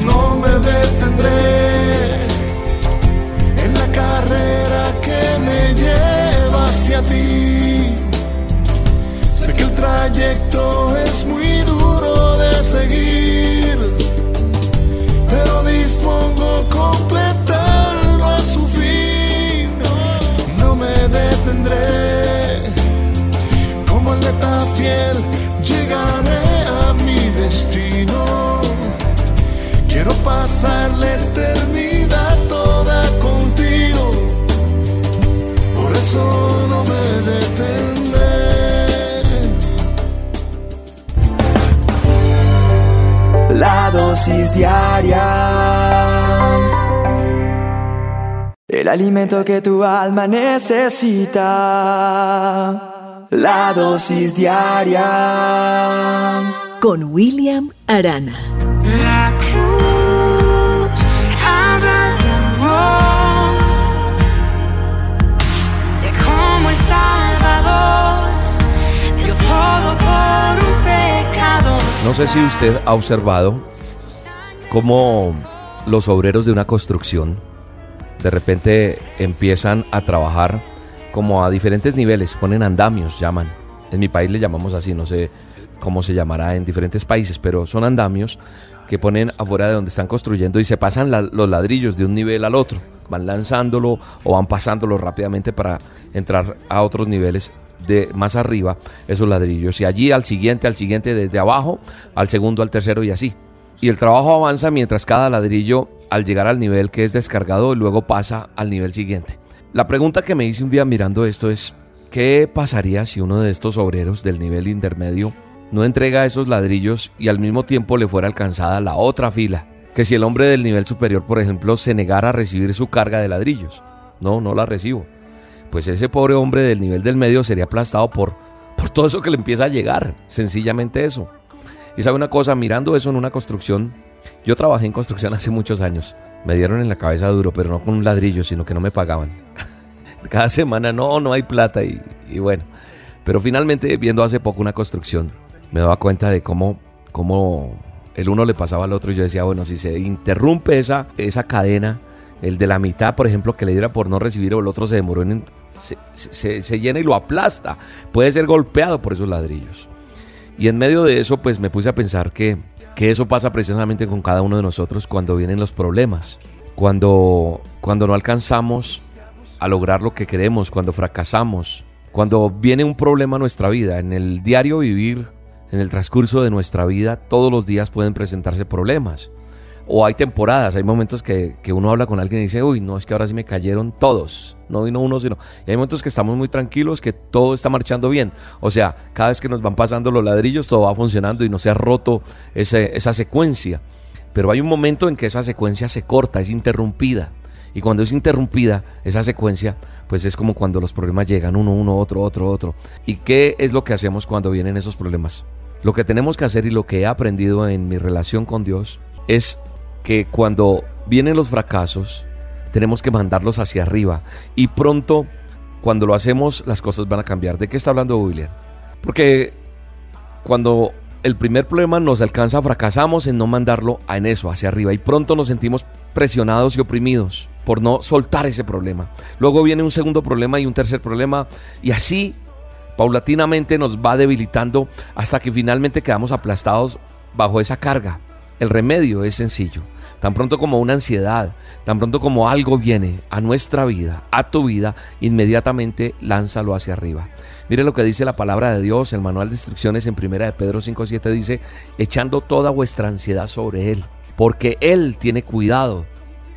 D: No me detendré en la carrera que me lleva hacia ti es muy duro de seguir, pero dispongo completarlo a su fin. No me detendré, como atleta fiel, llegaré a mi destino. Quiero pasar la eternidad toda contigo, por eso no me detendré.
B: La dosis diaria. El alimento que tu alma necesita. La dosis diaria
C: con William Arana.
F: La cruz
E: No sé si usted ha observado cómo los obreros de una construcción de repente empiezan a trabajar como a diferentes niveles, ponen andamios, llaman. En mi país le llamamos así, no sé cómo se llamará en diferentes países, pero son andamios que ponen afuera de donde están construyendo y se pasan los ladrillos de un nivel al otro. Van lanzándolo o van pasándolo rápidamente para entrar a otros niveles de más arriba esos ladrillos. Y allí al siguiente, al siguiente, desde abajo, al segundo, al tercero y así. Y el trabajo avanza mientras cada ladrillo, al llegar al nivel que es descargado, luego pasa al nivel siguiente. La pregunta que me hice un día mirando esto es, ¿qué pasaría si uno de estos obreros del nivel intermedio no entrega esos ladrillos y al mismo tiempo le fuera alcanzada la otra fila? Que si el hombre del nivel superior, por ejemplo, se negara a recibir su carga de ladrillos. No, no la recibo. Pues ese pobre hombre del nivel del medio sería aplastado por, por todo eso que le empieza a llegar. Sencillamente eso. Y sabe una cosa, mirando eso en una construcción, yo trabajé en construcción hace muchos años. Me dieron en la cabeza duro, pero no con un ladrillo, sino que no me pagaban. <laughs> Cada semana no, no hay plata y, bueno. Pero finalmente, viendo hace poco una construcción, me daba cuenta de cómo, cómo el uno le pasaba al otro y yo decía, bueno, si se interrumpe esa, esa cadena, el de la mitad, por ejemplo, que le diera por no recibir o el otro se demoró en... Se, llena y lo aplasta. Puede ser golpeado por esos ladrillos. Y en medio de eso, pues me puse a pensar que, que eso pasa precisamente con cada uno de nosotros cuando vienen los problemas. Cuando, cuando no alcanzamos a lograr lo que queremos, cuando fracasamos, cuando viene un problema a nuestra vida, en el diario vivir, en el transcurso de nuestra vida, todos los días pueden presentarse problemas. O hay temporadas, hay momentos que, que uno habla con alguien y dice, uy, no, es que ahora sí me cayeron todos. No vino uno, sino... Y hay momentos que estamos muy tranquilos, que todo está marchando bien. O sea, cada vez que nos van pasando los ladrillos, todo va funcionando y no se ha roto ese- esa secuencia. Pero hay un momento en que esa secuencia se corta, es interrumpida. Y cuando es interrumpida esa secuencia, pues es como cuando los problemas llegan uno, uno, otro, otro, otro. ¿Y qué es lo que hacemos cuando vienen esos problemas? Lo que tenemos que hacer y lo que he aprendido en mi relación con Dios es que cuando vienen los fracasos, tenemos que mandarlos hacia arriba. Y pronto, cuando lo hacemos, las cosas van a cambiar. ¿De qué está hablando William? Porque cuando el primer problema nos alcanza, fracasamos en no mandarlo en eso, hacia arriba. Y pronto nos sentimos presionados y oprimidos por no soltar ese problema. Luego viene un segundo problema y un tercer problema. Y así, paulatinamente, nos va debilitando hasta que finalmente quedamos aplastados bajo esa carga. El remedio es sencillo. Tan pronto como una ansiedad, tan pronto como algo viene a nuestra vida, a tu vida, inmediatamente lánzalo hacia arriba. Mire lo que dice la palabra de Dios, el manual de instrucciones en primera de Pedro 5.7 dice, echando toda vuestra ansiedad sobre Él, porque Él tiene cuidado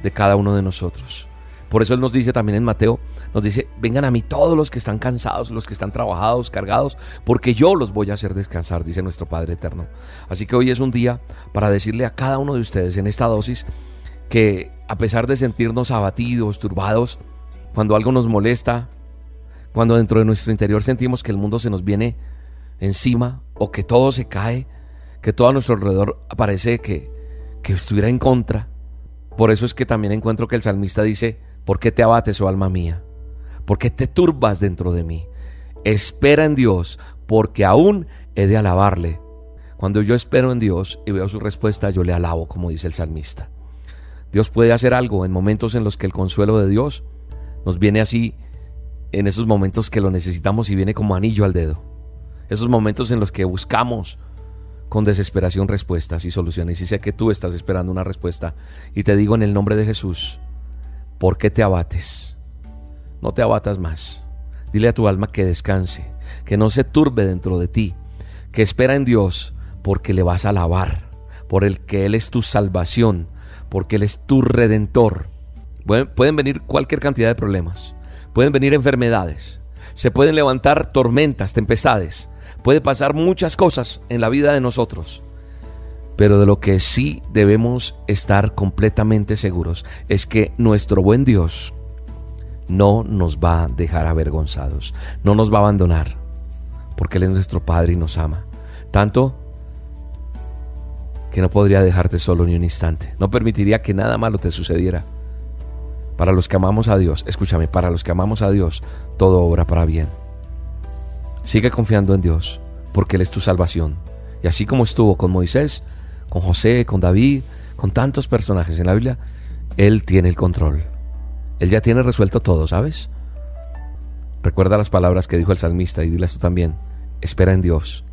E: de cada uno de nosotros. Por eso Él nos dice también en Mateo, nos dice, vengan a mí todos los que están cansados, los que están trabajados, cargados, porque yo los voy a hacer descansar, dice nuestro Padre Eterno. Así que hoy es un día para decirle a cada uno de ustedes en esta dosis que a pesar de sentirnos abatidos, turbados, cuando algo nos molesta, cuando dentro de nuestro interior sentimos que el mundo se nos viene encima o que todo se cae, que todo a nuestro alrededor parece que, que estuviera en contra. Por eso es que también encuentro que el salmista dice, ¿por qué te abates, oh alma mía? ¿Por qué te turbas dentro de mí? Espera en Dios, porque aún he de alabarle. Cuando yo espero en Dios y veo su respuesta, yo le alabo, como dice el salmista. Dios puede hacer algo en momentos en los que el consuelo de Dios nos viene así, en esos momentos que lo necesitamos y viene como anillo al dedo. Esos momentos en los que buscamos con desesperación respuestas y soluciones. Y sé que tú estás esperando una respuesta. Y te digo en el nombre de Jesús, ¿por qué te abates? No te abatas más. Dile a tu alma que descanse, que no se turbe dentro de ti, que espera en Dios porque le vas a alabar, por el que Él es tu salvación, porque Él es tu redentor. Pueden, venir cualquier cantidad de problemas, pueden venir enfermedades, se pueden levantar tormentas, tempestades, puede pasar muchas cosas en la vida de nosotros. Pero de lo que sí debemos estar completamente seguros es que nuestro buen Dios no nos va a dejar avergonzados, no nos va a abandonar. porque Él es nuestro Padre y nos ama. Tanto que no podría dejarte solo ni un instante. No permitiría que nada malo te sucediera. Para los que amamos a Dios, escúchame, para los que amamos a Dios, todo obra para bien. Sigue confiando en Dios, porque Él es tu salvación. Y así como estuvo con Moisés, con José, con David, con tantos personajes en la Biblia, Él tiene el control. Él ya tiene resuelto todo, ¿sabes? Recuerda las palabras que dijo el salmista y dilas tú también. Espera en Dios,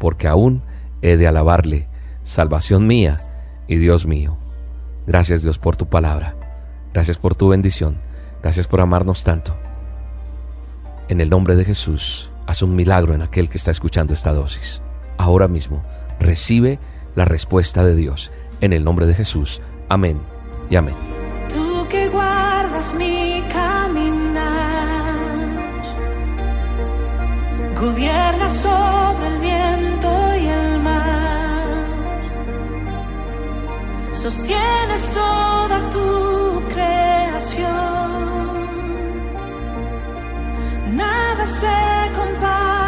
E: porque aún he de alabarle, salvación mía y Dios mío. Gracias Dios por tu palabra. Gracias por tu bendición. Gracias por amarnos tanto. En el nombre de Jesús, haz un milagro en aquel que está escuchando esta dosis. Ahora mismo, recibe la respuesta de Dios. En el nombre de Jesús. Amén y amén.
H: Guardas mi caminar, gobierna sobre el viento y el mar, sostienes toda tu creación, nada se compara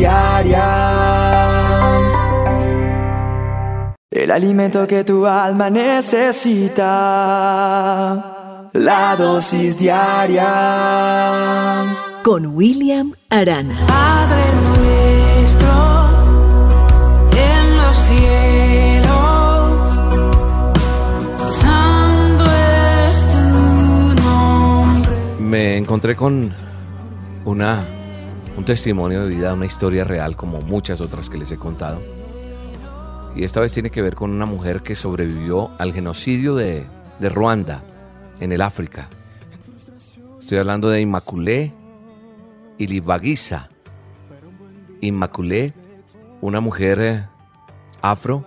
B: diaria. El alimento que tu alma necesita. La dosis diaria.
C: Con William Arana.
G: Padre nuestro en los cielos, santo es tu nombre.
E: Me encontré con una un testimonio de vida, una historia real como muchas otras que les he contado. Y esta vez tiene que ver con una mujer que sobrevivió al genocidio de, Ruanda en el África. Estoy hablando de Immaculée Ilibagiza. Immaculée, una mujer eh, afro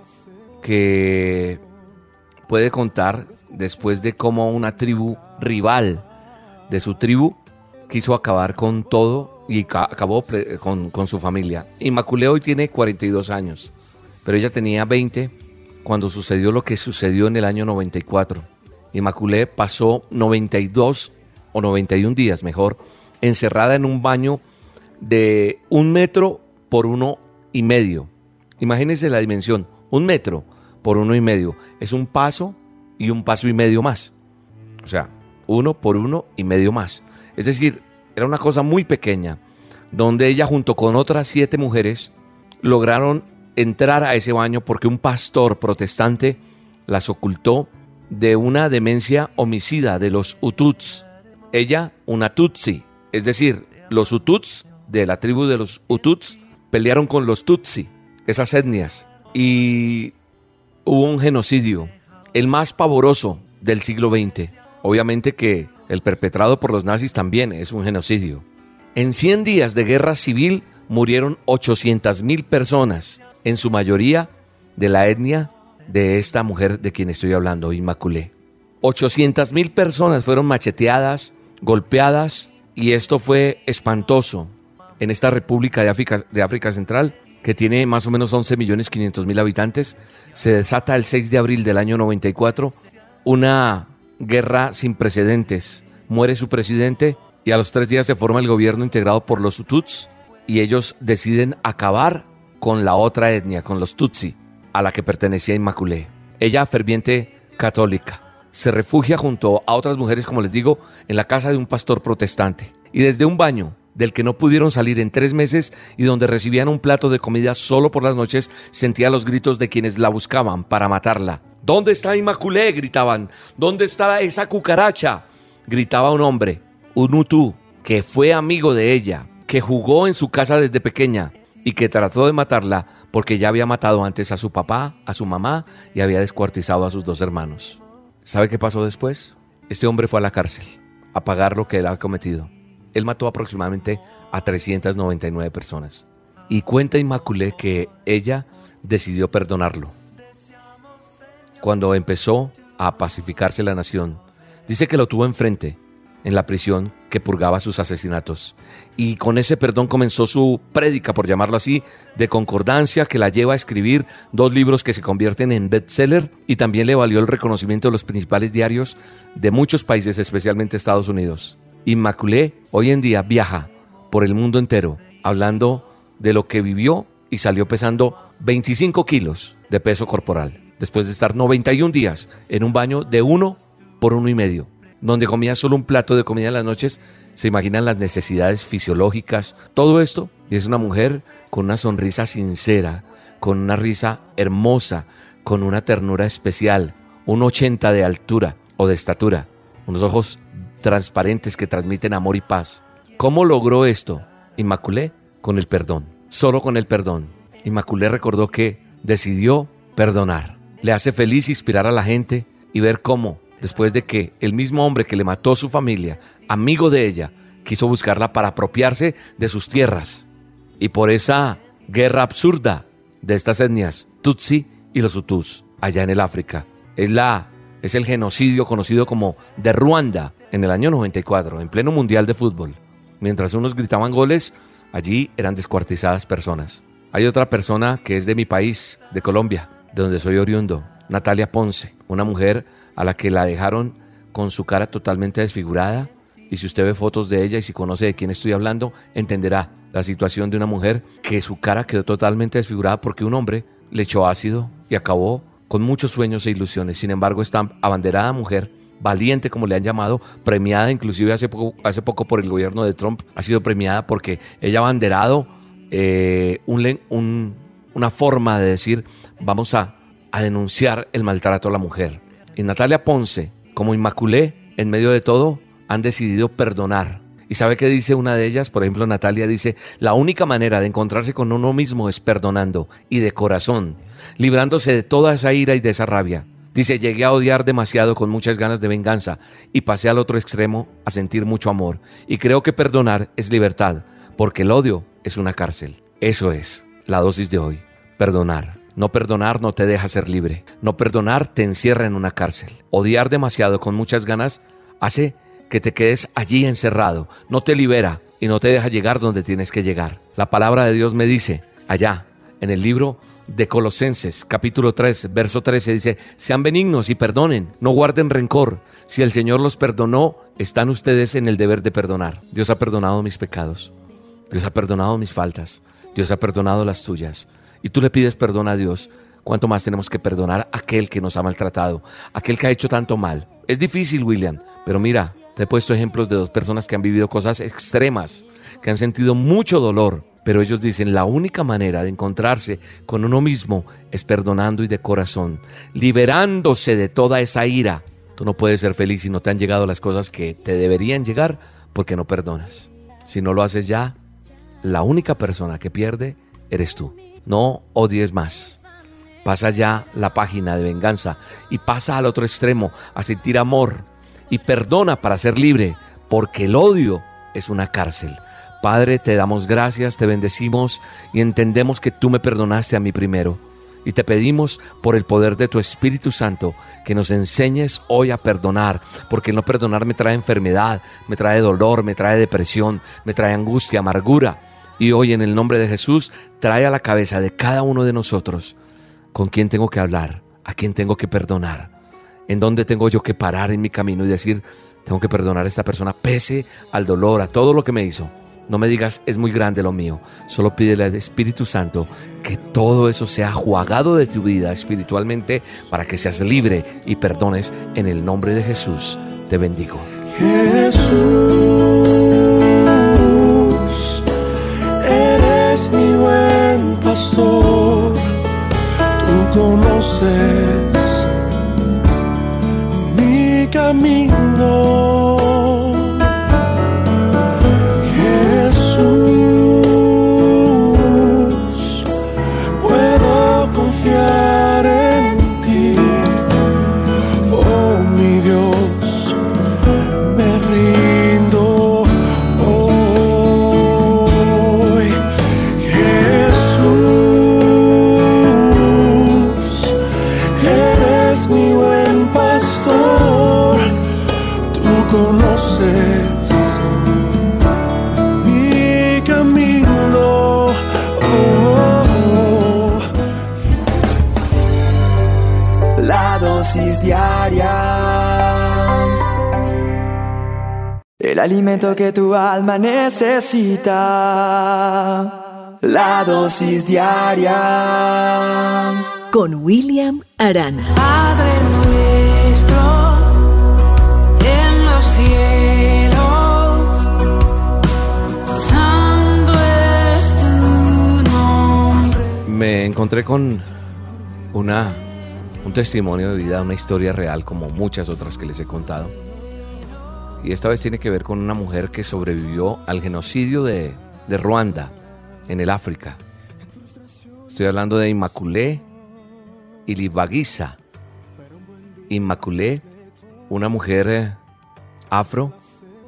E: que puede contar después de cómo una tribu rival de su tribu quiso acabar con todo y ca- acabó con, con su familia. Immaculée hoy tiene 42 años, pero ella tenía 20 cuando sucedió lo que sucedió en el año 94. Immaculée pasó 92 o 91 días, mejor, encerrada en un baño de un metro por uno y medio. Imagínense la dimensión, un metro por uno y medio. Es un paso y un paso y medio más. O sea, uno por uno y medio más. Es decir, era una cosa muy pequeña, donde ella junto con otras siete mujeres lograron entrar a ese baño porque un pastor protestante las ocultó de una demencia homicida de los Hututs. Ella, una Tutsi, es decir, los Hututs de la tribu de los Hututs pelearon con los Tutsi, esas etnias, y hubo un genocidio, el más pavoroso del siglo XX. Obviamente que el perpetrado por los nazis también es un genocidio. En 100 días de guerra civil murieron 800.000 personas, en su mayoría de la etnia de esta mujer de quien estoy hablando, Inmaculée. 800.000 personas fueron macheteadas, golpeadas, y esto fue espantoso en esta República de África, de África Central, que tiene más o menos 11 millones 500 mil habitantes. Se desata el 6 de abril del año 94 una guerra sin precedentes. Muere su presidente y a los tres días se forma el gobierno integrado por los Hutus y ellos deciden acabar con la otra etnia, con los Tutsi, a la que pertenecía Inmaculée. Ella, ferviente católica, se refugia junto a otras mujeres, como les digo, en la casa de un pastor protestante. Y desde un baño del que no pudieron salir en tres meses y donde recibían un plato de comida solo por las noches, sentía los gritos de quienes la buscaban para matarla. ¿Dónde está Inmaculée? gritaban. ¿Dónde está esa cucaracha? Gritaba un hombre, un Hutu, que fue amigo de ella, que jugó en su casa desde pequeña y que trató de matarla porque ya había matado antes a su papá, a su mamá y había descuartizado a sus dos hermanos. ¿Sabe qué pasó después? Este hombre fue a la cárcel a pagar lo que él ha cometido. Él mató aproximadamente a 399 personas. Y cuenta Inmaculé que ella decidió perdonarlo. Cuando empezó a pacificarse la nación, dice que lo tuvo enfrente en la prisión que purgaba sus asesinatos. Y con ese perdón comenzó su prédica, por llamarlo así, de concordancia que la lleva a escribir dos libros que se convierten en bestseller y también le valió el reconocimiento de los principales diarios de muchos países, especialmente Estados Unidos. Inmaculé hoy en día viaja por el mundo entero hablando de lo que vivió y salió pesando 25 kilos de peso corporal, después de estar 91 días en un baño de uno por uno y medio donde comía solo un plato de comida en las noches, se imaginan las necesidades fisiológicas, todo esto, y es una mujer con una sonrisa sincera, con una risa hermosa, con una ternura especial, un 80 de altura o de estatura, unos ojos transparentes que transmiten amor y paz. ¿Cómo logró esto? Inmaculé con el perdón, solo con el perdón. Inmaculé recordó que decidió perdonar. Le hace feliz inspirar a la gente y ver cómo después de que el mismo hombre que le mató a su familia, amigo de ella, quiso buscarla para apropiarse de sus tierras. Y por esa guerra absurda de estas etnias, Tutsi y los Hutus, allá en el África. Es, la, es el genocidio conocido como de Ruanda en el año 94, en pleno mundial de fútbol. Mientras unos gritaban goles, allí eran descuartizadas personas. Hay otra persona que es de mi país, de Colombia, de donde soy oriundo, Natalia Ponce, una mujer a la que la dejaron con su cara totalmente desfigurada. Y si usted ve fotos de ella y si conoce de quién estoy hablando, entenderá la situación de una mujer que su cara quedó totalmente desfigurada porque un hombre le echó ácido y acabó con muchos sueños e ilusiones. Sin embargo, esta abanderada mujer, valiente como le han llamado, premiada inclusive hace poco, hace poco por el gobierno de Trump, ha sido premiada porque ella ha abanderado eh, un, una forma de decir, vamos a, a denunciar el maltrato a la mujer. Y Natalia Ponce, como Inmaculé, en medio de todo, han decidido perdonar. ¿Y sabe qué dice una de ellas? Por ejemplo, Natalia dice, la única manera de encontrarse con uno mismo es perdonando y de corazón, librándose de toda esa ira y de esa rabia. Dice, llegué a odiar demasiado con muchas ganas de venganza y pasé al otro extremo a sentir mucho amor. Y creo que perdonar es libertad, porque el odio es una cárcel. Eso es la dosis de hoy, perdonar. No perdonar no te deja ser libre. No perdonar te encierra en una cárcel. Odiar demasiado con muchas ganas hace que te quedes allí encerrado. No te libera y no te deja llegar donde tienes que llegar. La palabra de Dios me dice, allá, en el libro de Colosenses, capítulo 3, verso 13, dice, sean benignos y perdonen, no guarden rencor. Si el Señor los perdonó, están ustedes en el deber de perdonar. Dios ha perdonado mis pecados. Dios ha perdonado mis faltas. Dios ha perdonado las tuyas y tú le pides perdón a Dios, ¿cuánto más tenemos que perdonar a aquel que nos ha maltratado, aquel que ha hecho tanto mal? Es difícil, William, pero mira, te he puesto ejemplos de dos personas que han vivido cosas extremas, que han sentido mucho dolor, pero ellos dicen, la única manera de encontrarse con uno mismo es perdonando y de corazón, liberándose de toda esa ira. Tú no puedes ser feliz si no te han llegado las cosas que te deberían llegar porque no perdonas. Si no lo haces ya, la única persona que pierde eres tú. No odies más. Pasa ya la página de venganza y pasa al otro extremo a sentir amor y perdona para ser libre, porque el odio es una cárcel. Padre, te damos gracias, te bendecimos y entendemos que tú me perdonaste a mí primero. Y te pedimos por el poder de tu Espíritu Santo que nos enseñes hoy a perdonar, porque no perdonar me trae enfermedad, me trae dolor, me trae depresión, me trae angustia, amargura. Y hoy en el nombre de Jesús trae a la cabeza de cada uno de nosotros con quién tengo que hablar, a quién tengo que perdonar, en dónde tengo yo que parar en mi camino y decir, tengo que perdonar a esta persona pese al dolor, a todo lo que me hizo. No me digas, es muy grande lo mío. Solo pídele al Espíritu Santo que todo eso sea jugado de tu vida espiritualmente para que seas libre y perdones en el nombre de Jesús. Te bendigo.
D: Jesús. Tú
B: alimento que tu alma necesita. La dosis diaria.
C: Con William Arana.
H: Padre nuestro en los cielos, santo es tu nombre.
E: Me encontré con una, un testimonio de vida, una historia real como muchas otras que les he contado. Y esta vez tiene que ver con una mujer que sobrevivió al genocidio de, Ruanda, en el África. Estoy hablando de Immaculée Ilibagiza. Immaculée, una mujer eh, afro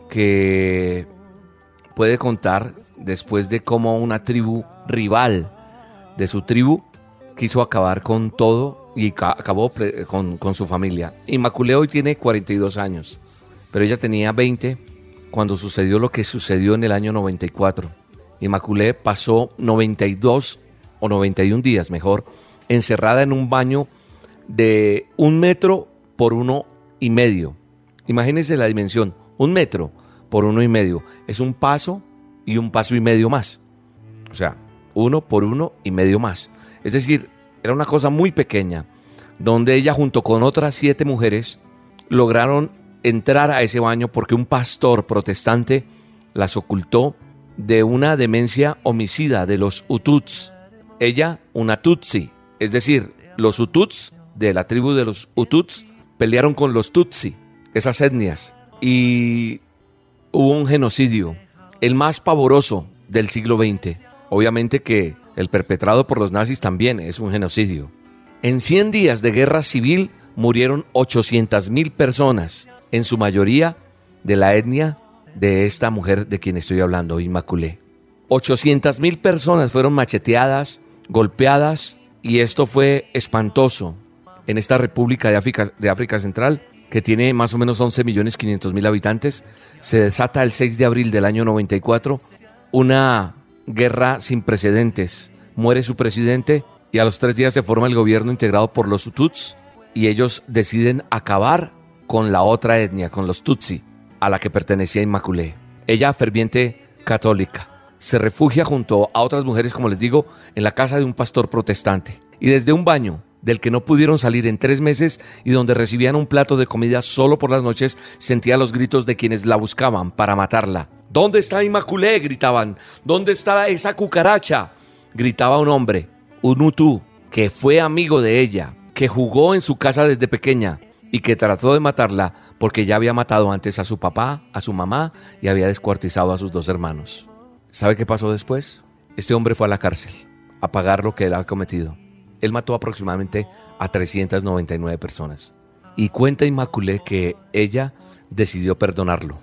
E: que puede contar después de cómo una tribu rival de su tribu quiso acabar con todo y ca- acabó pre- con, con su familia. Immaculée hoy tiene 42 años, pero ella tenía 20 cuando sucedió lo que sucedió en el año 94. Immaculée pasó 92 o 91 días, mejor, encerrada en un baño de un metro por uno y medio. Imagínense la dimensión, un metro por uno y medio. Es un paso y un paso y medio más. O sea, uno por uno y medio más. Es decir, era una cosa muy pequeña, donde ella junto con otras siete mujeres lograron entrar a ese baño porque un pastor protestante las ocultó de una demencia homicida de los Hututs. Ella, una Tutsi, es decir, los Hututs de la tribu de los Hututs pelearon con los Tutsi, esas etnias, y hubo un genocidio, el más pavoroso del siglo XX. Obviamente que el perpetrado por los nazis también es un genocidio. En 100 días de guerra civil murieron 800 mil personas, en su mayoría de la etnia de esta mujer de quien estoy hablando, Inmaculée. 800 mil personas fueron macheteadas, golpeadas, y esto fue espantoso en esta República de África, de África Central, que tiene más o menos 11 millones 500 mil habitantes. Se desata el 6 de abril del año 94 una guerra sin precedentes. Muere su presidente y a los tres días se forma el gobierno integrado por los Hutus y ellos deciden acabar con la otra etnia, con los Tutsi, a la que pertenecía Inmaculée. Ella, ferviente católica, se refugia junto a otras mujeres, como les digo, en la casa de un pastor protestante. Y desde un baño del que no pudieron salir en tres meses y donde recibían un plato de comida solo por las noches, sentía los gritos de quienes la buscaban para matarla. ¿Dónde está Inmaculée? gritaban. ¿Dónde está esa cucaracha? Gritaba un hombre, un Hutu, que fue amigo de ella, que jugó en su casa desde pequeña y que trató de matarla porque ya había matado antes a su papá, a su mamá y había descuartizado a sus dos hermanos. ¿Sabe qué pasó después? Este hombre fue a la cárcel a pagar lo que él había cometido. Él mató aproximadamente a 399 personas. Y cuenta Inmaculée que ella decidió perdonarlo.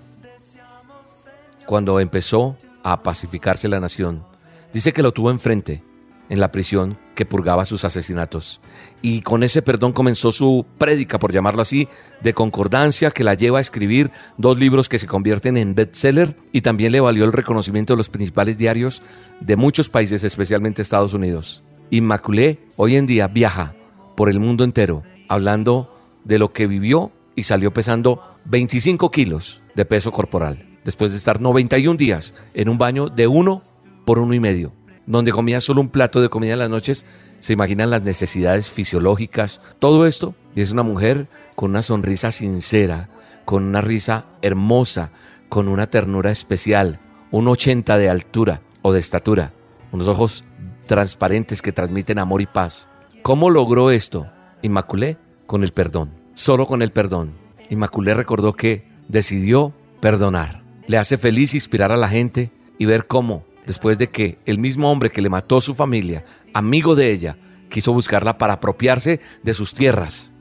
E: Cuando empezó a pacificarse la nación, dice que lo tuvo enfrente, en la prisión que purgaba sus asesinatos. Y con ese perdón comenzó su prédica, por llamarlo así, de concordancia que la lleva a escribir dos libros que se convierten en bestseller y también le valió el reconocimiento de los principales diarios de muchos países, especialmente Estados Unidos. Immaculée hoy en día viaja por el mundo entero hablando de lo que vivió y salió pesando 25 kilos de peso corporal, después de estar 91 días en un baño de uno por uno y medio donde comía solo un plato de comida en las noches, se imaginan las necesidades fisiológicas, todo esto, y es una mujer con una sonrisa sincera, con una risa hermosa, con una ternura especial, un 80 de altura o de estatura, unos ojos transparentes que transmiten amor y paz. ¿Cómo logró esto? Inmaculée con el perdón, solo con el perdón. Inmaculée recordó que decidió perdonar. Le hace feliz inspirar a la gente y ver cómo después de que el mismo hombre que le mató a su familia, amigo de ella, quiso buscarla para apropiarse de sus tierras.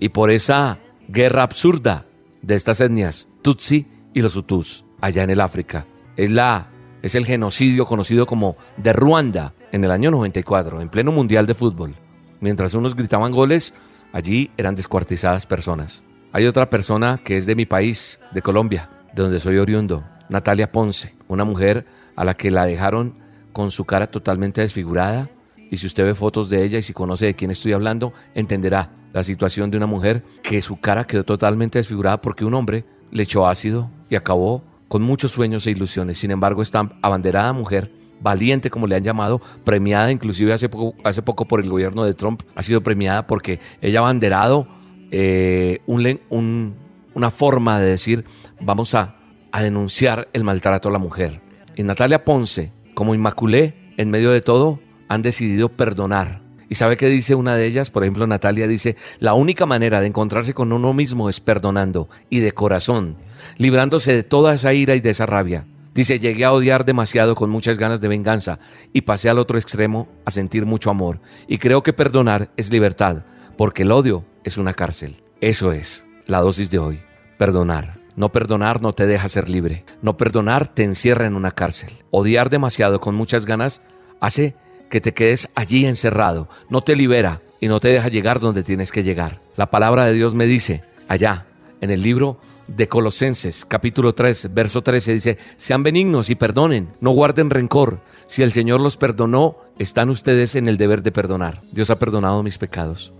E: Y por esa guerra absurda de estas etnias, Tutsi y los Hutus, allá en el África. Es, la, es el genocidio conocido como de Ruanda en el año 94, en pleno mundial de fútbol. Mientras unos gritaban goles, allí eran descuartizadas personas. Hay otra persona que es de mi país, de Colombia, de donde soy oriundo, Natalia Ponce, una mujer a la que la dejaron con su cara totalmente desfigurada, y si usted ve fotos de ella y si conoce de quién estoy hablando, entenderá la situación de una mujer que su cara quedó totalmente desfigurada porque un hombre le echó ácido y acabó con muchos sueños e ilusiones. Sin embargo, esta abanderada mujer, valiente como le han llamado, premiada inclusive hace poco, hace poco por el gobierno de Trump, ha sido premiada porque ella ha abanderado eh, un, un, una forma de decir, vamos a, a denunciar el maltrato a la mujer. Y Natalia Ponce, como Inmaculé, en medio de todo, han decidido perdonar. ¿Y sabe qué dice una de ellas? Por ejemplo, Natalia dice, la única manera de encontrarse con uno mismo es perdonando y de corazón, librándose de toda esa ira y de esa rabia. Dice, llegué a odiar demasiado con muchas ganas de venganza y pasé al otro extremo a sentir mucho amor. Y creo que perdonar es libertad, porque el odio es una cárcel. Eso es la dosis de hoy. Perdonar. No perdonar no te deja ser libre. No perdonar te encierra en una cárcel. Odiar demasiado con muchas ganas hace que te quedes allí encerrado, no te libera y no te deja llegar donde tienes que llegar. La palabra de Dios me dice, allá, en el libro de Colosenses, capítulo 3, verso 13, dice, sean benignos y perdonen, no guarden rencor. Si el Señor los perdonó, están ustedes en el deber de perdonar. Dios ha perdonado mis pecados,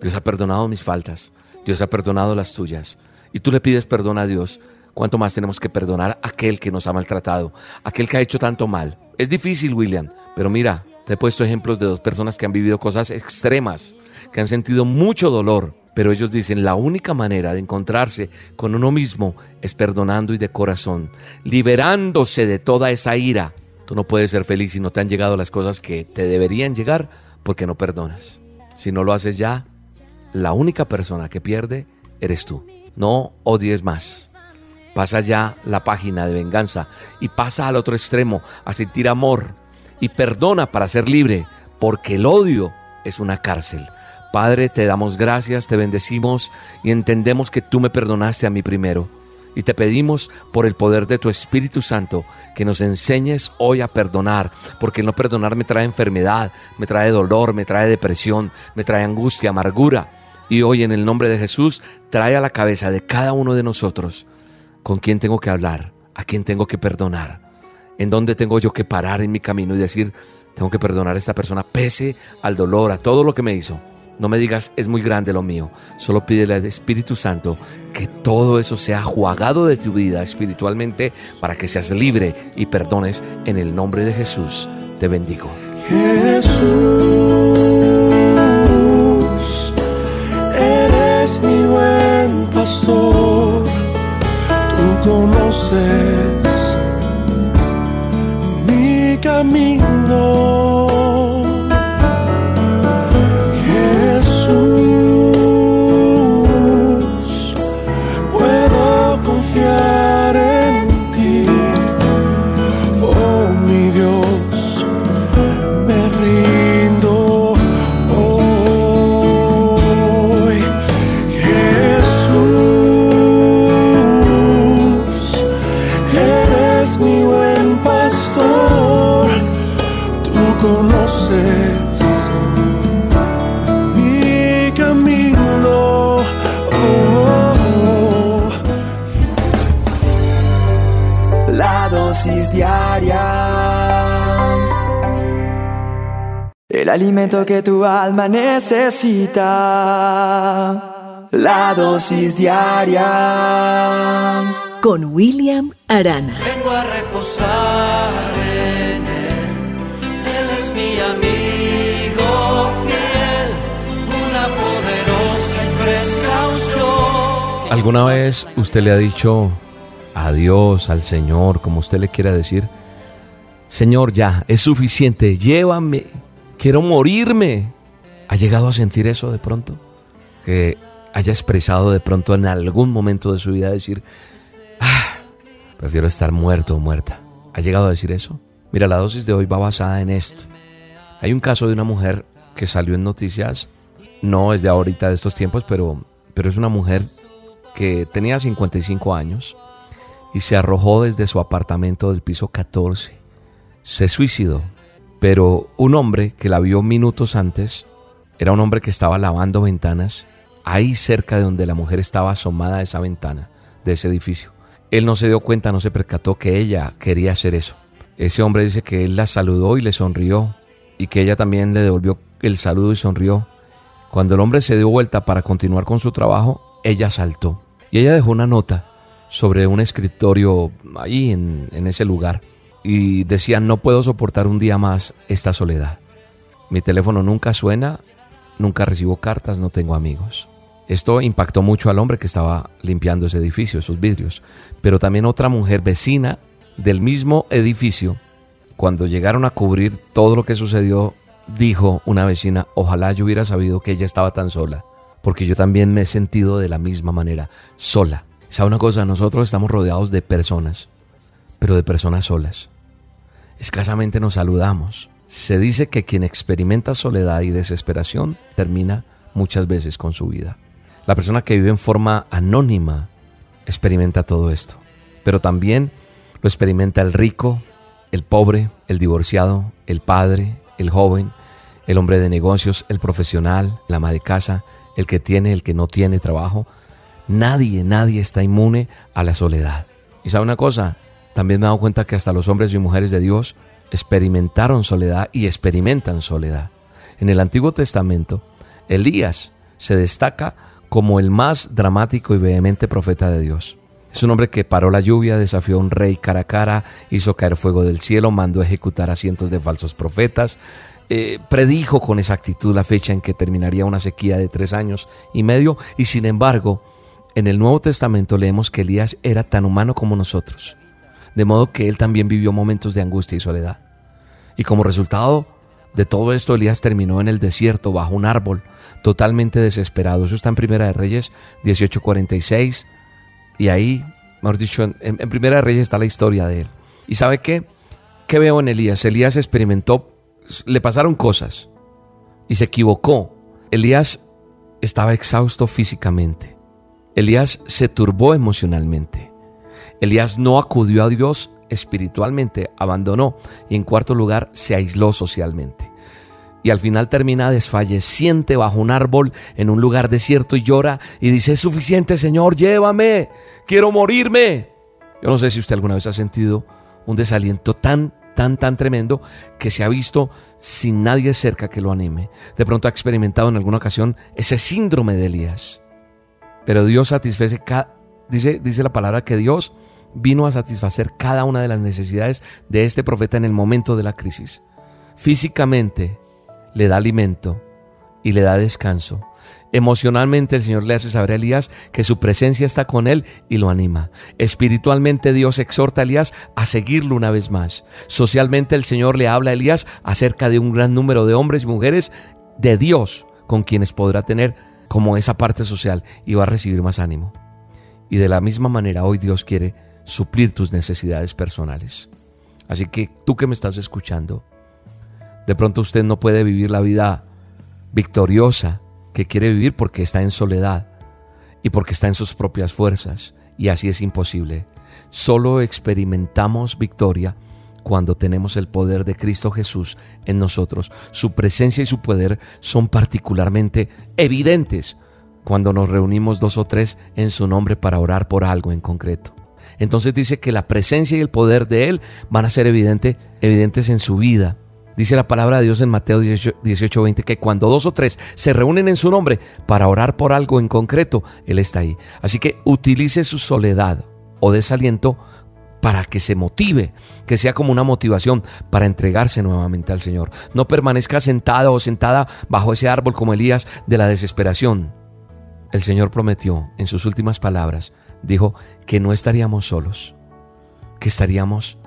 E: Dios ha perdonado mis faltas, Dios ha perdonado las tuyas. Y tú le pides perdón a Dios. ¿Cuánto más tenemos que perdonar a aquel que nos ha maltratado, aquel que ha hecho tanto mal? Es difícil, William, pero mira, te he puesto ejemplos de dos personas que han vivido cosas extremas, que han sentido mucho dolor, pero ellos dicen la única manera de encontrarse con uno mismo es perdonando y de corazón, liberándose de toda esa ira. Tú no puedes ser feliz si no te han llegado las cosas que te deberían llegar porque no perdonas. Si no lo haces ya, la única persona que pierde eres tú. No odies más. Pasa ya la página de venganza y pasa al otro extremo a sentir amor, y perdona para ser libre, porque el odio es una cárcel. Padre, te damos gracias, te bendecimos y entendemos que tú me perdonaste a mí primero. Y te pedimos por el poder de tu Espíritu Santo que nos enseñes hoy a perdonar, porque no perdonar me trae enfermedad, me trae dolor, me trae depresión, me trae angustia, amargura. Y hoy en el nombre de Jesús trae a la cabeza de cada uno de nosotros con quién tengo que hablar, a quién tengo que perdonar en dónde tengo yo que parar en mi camino y decir, tengo que perdonar a esta persona pese al dolor, a todo lo que me hizo. No me digas, es muy grande lo mío. Solo pídele al Espíritu Santo que todo eso sea jugado de tu vida espiritualmente para que seas libre y perdones en el nombre de Jesús. Te bendigo.
D: Jesús, Tú conoces
B: alimento que tu alma necesita. La dosis diaria.
C: Con William Arana.
H: Vengo a reposar en Él. Él es mi amigo fiel, una poderosa y fresca unción.
E: ¿Alguna vez usted le ha dicho a Dios, al Señor, como usted le quiera decir, Señor, ya, es suficiente, llévame, quiero morirme? ¿Ha llegado a sentir eso de pronto? Que haya expresado de pronto en algún momento de su vida decir, ah, prefiero estar muerto o muerta. ¿Ha llegado a decir eso? Mira, la dosis de hoy va basada en esto. Hay un caso de una mujer que salió en noticias, no es de ahorita de estos tiempos, pero, pero es una mujer que tenía 55 años y se arrojó desde su apartamento del piso 14. Se suicidó, pero un hombre que la vio minutos antes era un hombre que estaba lavando ventanas ahí cerca de donde la mujer estaba asomada a esa ventana de ese edificio. Él no se dio cuenta, no se percató que ella quería hacer eso. Ese hombre dice que él la saludó y le sonrió y que ella también le devolvió el saludo y sonrió. Cuando el hombre se dio vuelta para continuar con su trabajo, ella saltó y ella dejó una nota sobre un escritorio ahí en, en ese lugar y decía, no puedo soportar un día más esta soledad. Mi teléfono nunca suena, nunca recibo cartas, no tengo amigos. Esto impactó mucho al hombre que estaba limpiando ese edificio, esos vidrios. Pero también otra mujer vecina del mismo edificio, cuando llegaron a cubrir todo lo que sucedió, dijo una vecina, ojalá yo hubiera sabido que ella estaba tan sola, porque yo también me he sentido de la misma manera, sola. ¿Sabe una cosa? Nosotros estamos rodeados de personas, pero de personas solas. Escasamente nos saludamos. Se dice que quien experimenta soledad y desesperación termina muchas veces con su vida. La persona que vive en forma anónima experimenta todo esto, pero también lo experimenta el rico, el pobre, el divorciado, el padre, el joven, el hombre de negocios, el profesional, la ama de casa, el que tiene, el que no tiene trabajo. Nadie, nadie está inmune a la soledad. Y sabe una cosa, también me he dado cuenta que hasta los hombres y mujeres de Dios experimentaron soledad y experimentan soledad. En el Antiguo Testamento, Elías se destaca como el más dramático y vehemente profeta de Dios. Es un hombre que paró la lluvia, desafió a un rey cara a cara, hizo caer fuego del cielo, mandó ejecutar a cientos de falsos profetas, eh, predijo con exactitud la fecha en que terminaría una sequía de tres años y medio, y sin embargo, en el Nuevo Testamento leemos que Elías era tan humano como nosotros, de modo que él también vivió momentos de angustia y soledad. Y como resultado de todo esto, Elías terminó en el desierto bajo un árbol, totalmente desesperado. Eso está en Primera de Reyes 18:46. Y ahí, mejor dicho, en, Primera de Reyes está la historia de él. ¿Y sabe qué? ¿Qué veo en Elías? Elías experimentó, le pasaron cosas y se equivocó. Elías estaba exhausto físicamente. Elías se turbó emocionalmente. Elías no acudió a Dios espiritualmente, abandonó y en cuarto lugar se aisló socialmente y al final termina desfalleciente bajo un árbol en un lugar desierto y llora y dice, es suficiente Señor, llévame, quiero morirme. Yo no sé si usted alguna vez ha sentido un desaliento tan, tan, tan tremendo que se ha visto sin nadie cerca que lo anime. De pronto ha experimentado en alguna ocasión ese síndrome de Elías. Pero Dios satisface, dice, dice la palabra que Dios vino a satisfacer cada una de las necesidades de este profeta en el momento de la crisis. Físicamente, le da alimento y le da descanso. Emocionalmente el Señor le hace saber a Elías que su presencia está con él y lo anima. Espiritualmente Dios exhorta a Elías a seguirlo una vez más. Socialmente el Señor le habla a Elías acerca de un gran número de hombres y mujeres de Dios con quienes podrá tener como esa parte social y va a recibir más ánimo. Y de la misma manera hoy Dios quiere suplir tus necesidades personales. Así que tú que me estás escuchando, de pronto usted no puede vivir la vida victoriosa que quiere vivir porque está en soledad y porque está en sus propias fuerzas. Y así es imposible. Solo experimentamos victoria cuando tenemos el poder de Cristo Jesús en nosotros. Su presencia y su poder son particularmente evidentes cuando nos reunimos dos o tres en su nombre para orar por algo en concreto. Entonces dice que la presencia y el poder de Él van a ser evidente, evidentes en su vida Dice la palabra de Dios en Mateo 18, 20 que cuando dos o tres se reúnen en su nombre para orar por algo en concreto, Él está ahí. Así que utilice su soledad o desaliento para que se motive, que sea como una motivación para entregarse nuevamente al Señor. No permanezca sentado o sentada bajo ese árbol como Elías de la desesperación. El Señor prometió en sus últimas palabras, dijo que no estaríamos solos, que estaríamos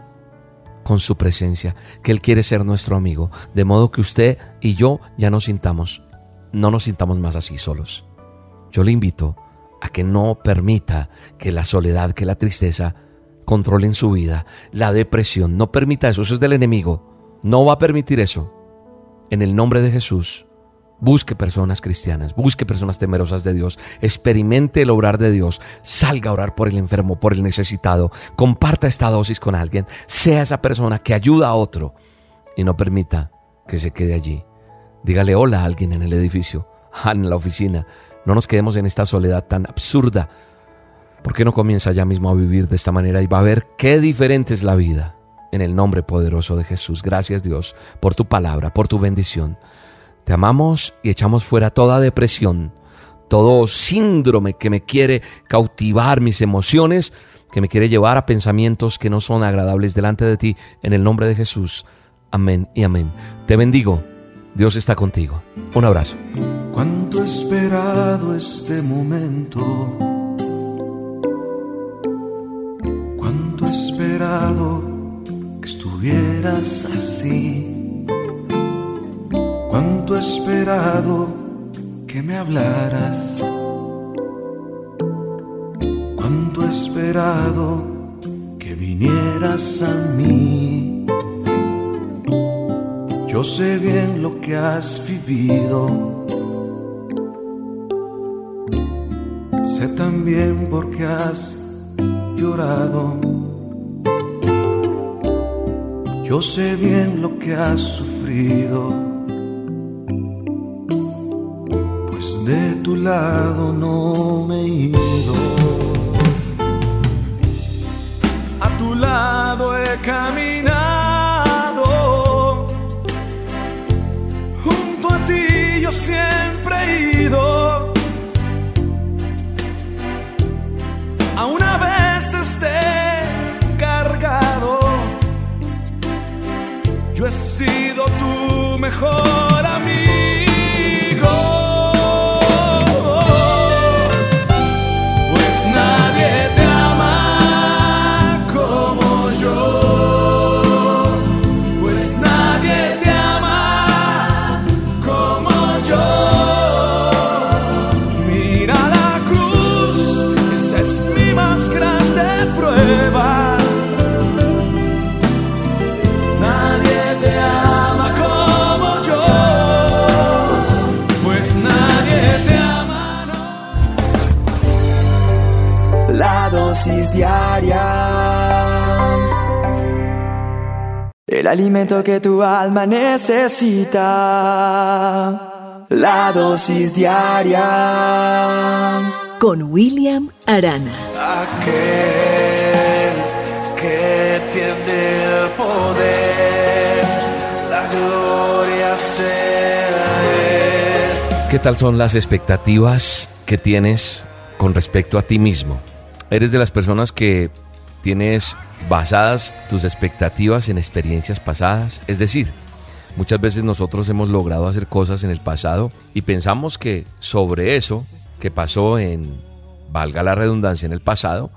E: con su presencia, que Él quiere ser nuestro amigo, de modo que usted y yo ya nos sintamos, no nos sintamos más así solos. Yo le invito a que no permita que la soledad, que la tristeza controlen su vida, la depresión, no permita eso, eso es del enemigo, no va a permitir eso. En el nombre de Jesús, Busque personas cristianas, busque personas temerosas de Dios, experimente el obrar de Dios, salga a orar por el enfermo, por el necesitado, comparta esta dosis con alguien, sea esa persona que ayuda a otro y no permita que se quede allí. Dígale hola a alguien en el edificio, <laughs> en la oficina. No nos quedemos en esta soledad tan absurda. ¿Por qué no comienza ya mismo a vivir de esta manera y va a ver qué diferente es la vida? en el nombre poderoso de Jesús. Gracias Dios por tu palabra, por tu bendición. Te amamos y echamos fuera toda depresión, todo síndrome que me quiere cautivar mis emociones, que me quiere llevar a pensamientos que no son agradables delante de ti, en el nombre de Jesús. Amén y amén. Te bendigo. Dios está contigo. Un abrazo.
J: Cuánto he esperado este momento. Cuánto he esperado que estuvieras así. Cuánto he esperado que me hablaras. Cuánto he esperado que vinieras a mí. Yo sé bien lo que has vivido. Sé también por qué has llorado. Yo sé bien lo que has sufrido. De tu lado no me he ido. A tu lado he caminado. Junto a ti yo siempre he ido. A veces te he cargado. Yo he sido tu mejor amigo.
B: El alimento que tu alma necesita. La dosis diaria.
C: Con William Arana.
J: Aquel que tiene el poder, la gloria sea Él.
E: ¿Qué tal son las expectativas que tienes con respecto a ti mismo? ¿Eres de las personas que tienes basadas tus expectativas en experiencias pasadas? Es decir, muchas veces nosotros hemos logrado hacer cosas en el pasado y pensamos que sobre eso que pasó en, valga la redundancia, en el pasado,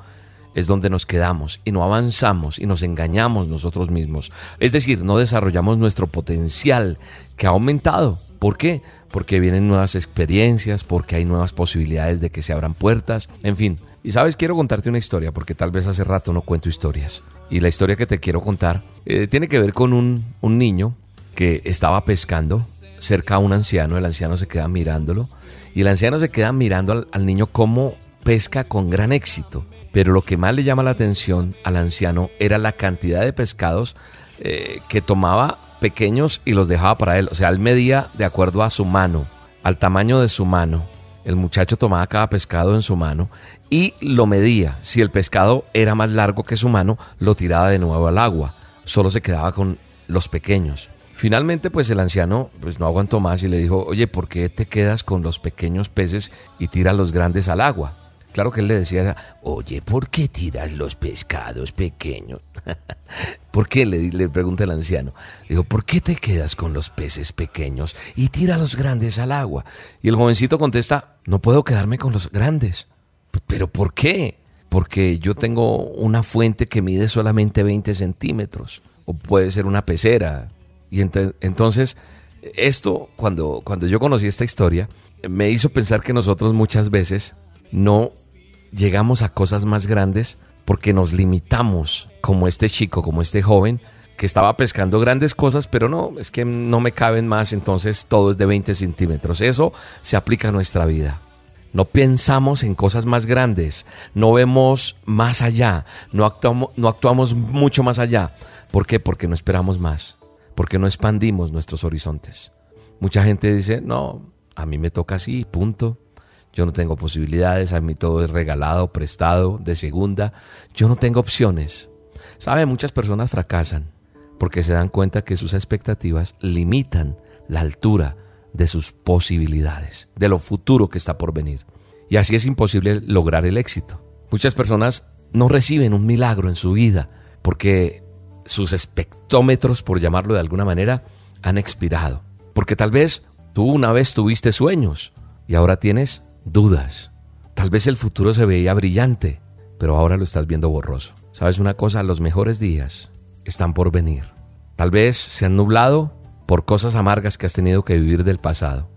E: es donde nos quedamos y no avanzamos y nos engañamos nosotros mismos. Es decir, no desarrollamos nuestro potencial que ha aumentado. ¿Por qué? Porque vienen nuevas experiencias, porque hay nuevas posibilidades de que se abran puertas, en fin. Y sabes, quiero contarte una historia, porque tal vez hace rato no cuento historias. Y la historia que te quiero contar eh, tiene que ver con un, niño que estaba pescando cerca a un anciano, el anciano se queda mirándolo y el anciano se queda mirando al, al niño cómo pesca con gran éxito. Pero lo que más le llama la atención al anciano era la cantidad de pescados eh, que tomaba pequeños y los dejaba para él. O sea, él medía de acuerdo a su mano, al tamaño de su mano. El muchacho tomaba cada pescado en su mano y lo medía. Si el pescado era más largo que su mano, lo tiraba de nuevo al agua. Solo se quedaba con los pequeños. Finalmente, pues el anciano pues no aguantó más y le dijo, oye, ¿por qué te quedas con los pequeños peces y tiras los grandes al agua? Claro que él le decía, oye, ¿por qué tiras los pescados pequeños? <laughs> ¿Por qué? Le, pregunta el anciano. Le digo, ¿por qué te quedas con los peces pequeños y tira los grandes al agua? Y el jovencito contesta, no puedo quedarme con los grandes. ¿Pero por qué? Porque yo tengo una fuente que mide solamente 20 centímetros. O puede ser una pecera. Y ent entonces, esto, cuando, cuando yo conocí esta historia, me hizo pensar que nosotros muchas veces no llegamos a cosas más grandes porque nos limitamos, como este chico, como este joven, que estaba pescando grandes cosas, pero no, es que no me caben más, entonces todo es de 20 centímetros. Eso se aplica a nuestra vida. No pensamos en cosas más grandes, no vemos más allá, no actuamos, no actuamos mucho más allá. ¿Por qué? Porque no esperamos más, porque no expandimos nuestros horizontes. Mucha gente dice, no, a mí me toca así, punto. Yo no tengo posibilidades, a mí todo es regalado, prestado, de segunda. Yo no tengo opciones. Sabe, muchas personas fracasan porque se dan cuenta que sus expectativas limitan la altura de sus posibilidades, de lo futuro que está por venir. Y así es imposible lograr el éxito. Muchas personas no reciben un milagro en su vida porque sus espectómetros, por llamarlo de alguna manera, han expirado. Porque tal vez tú una vez tuviste sueños y ahora tienes dudas. Tal vez el futuro se veía brillante, pero ahora lo estás viendo borroso. ¿Sabes una cosa? Los mejores días están por venir. Tal vez se han nublado por cosas amargas que has tenido que vivir del pasado.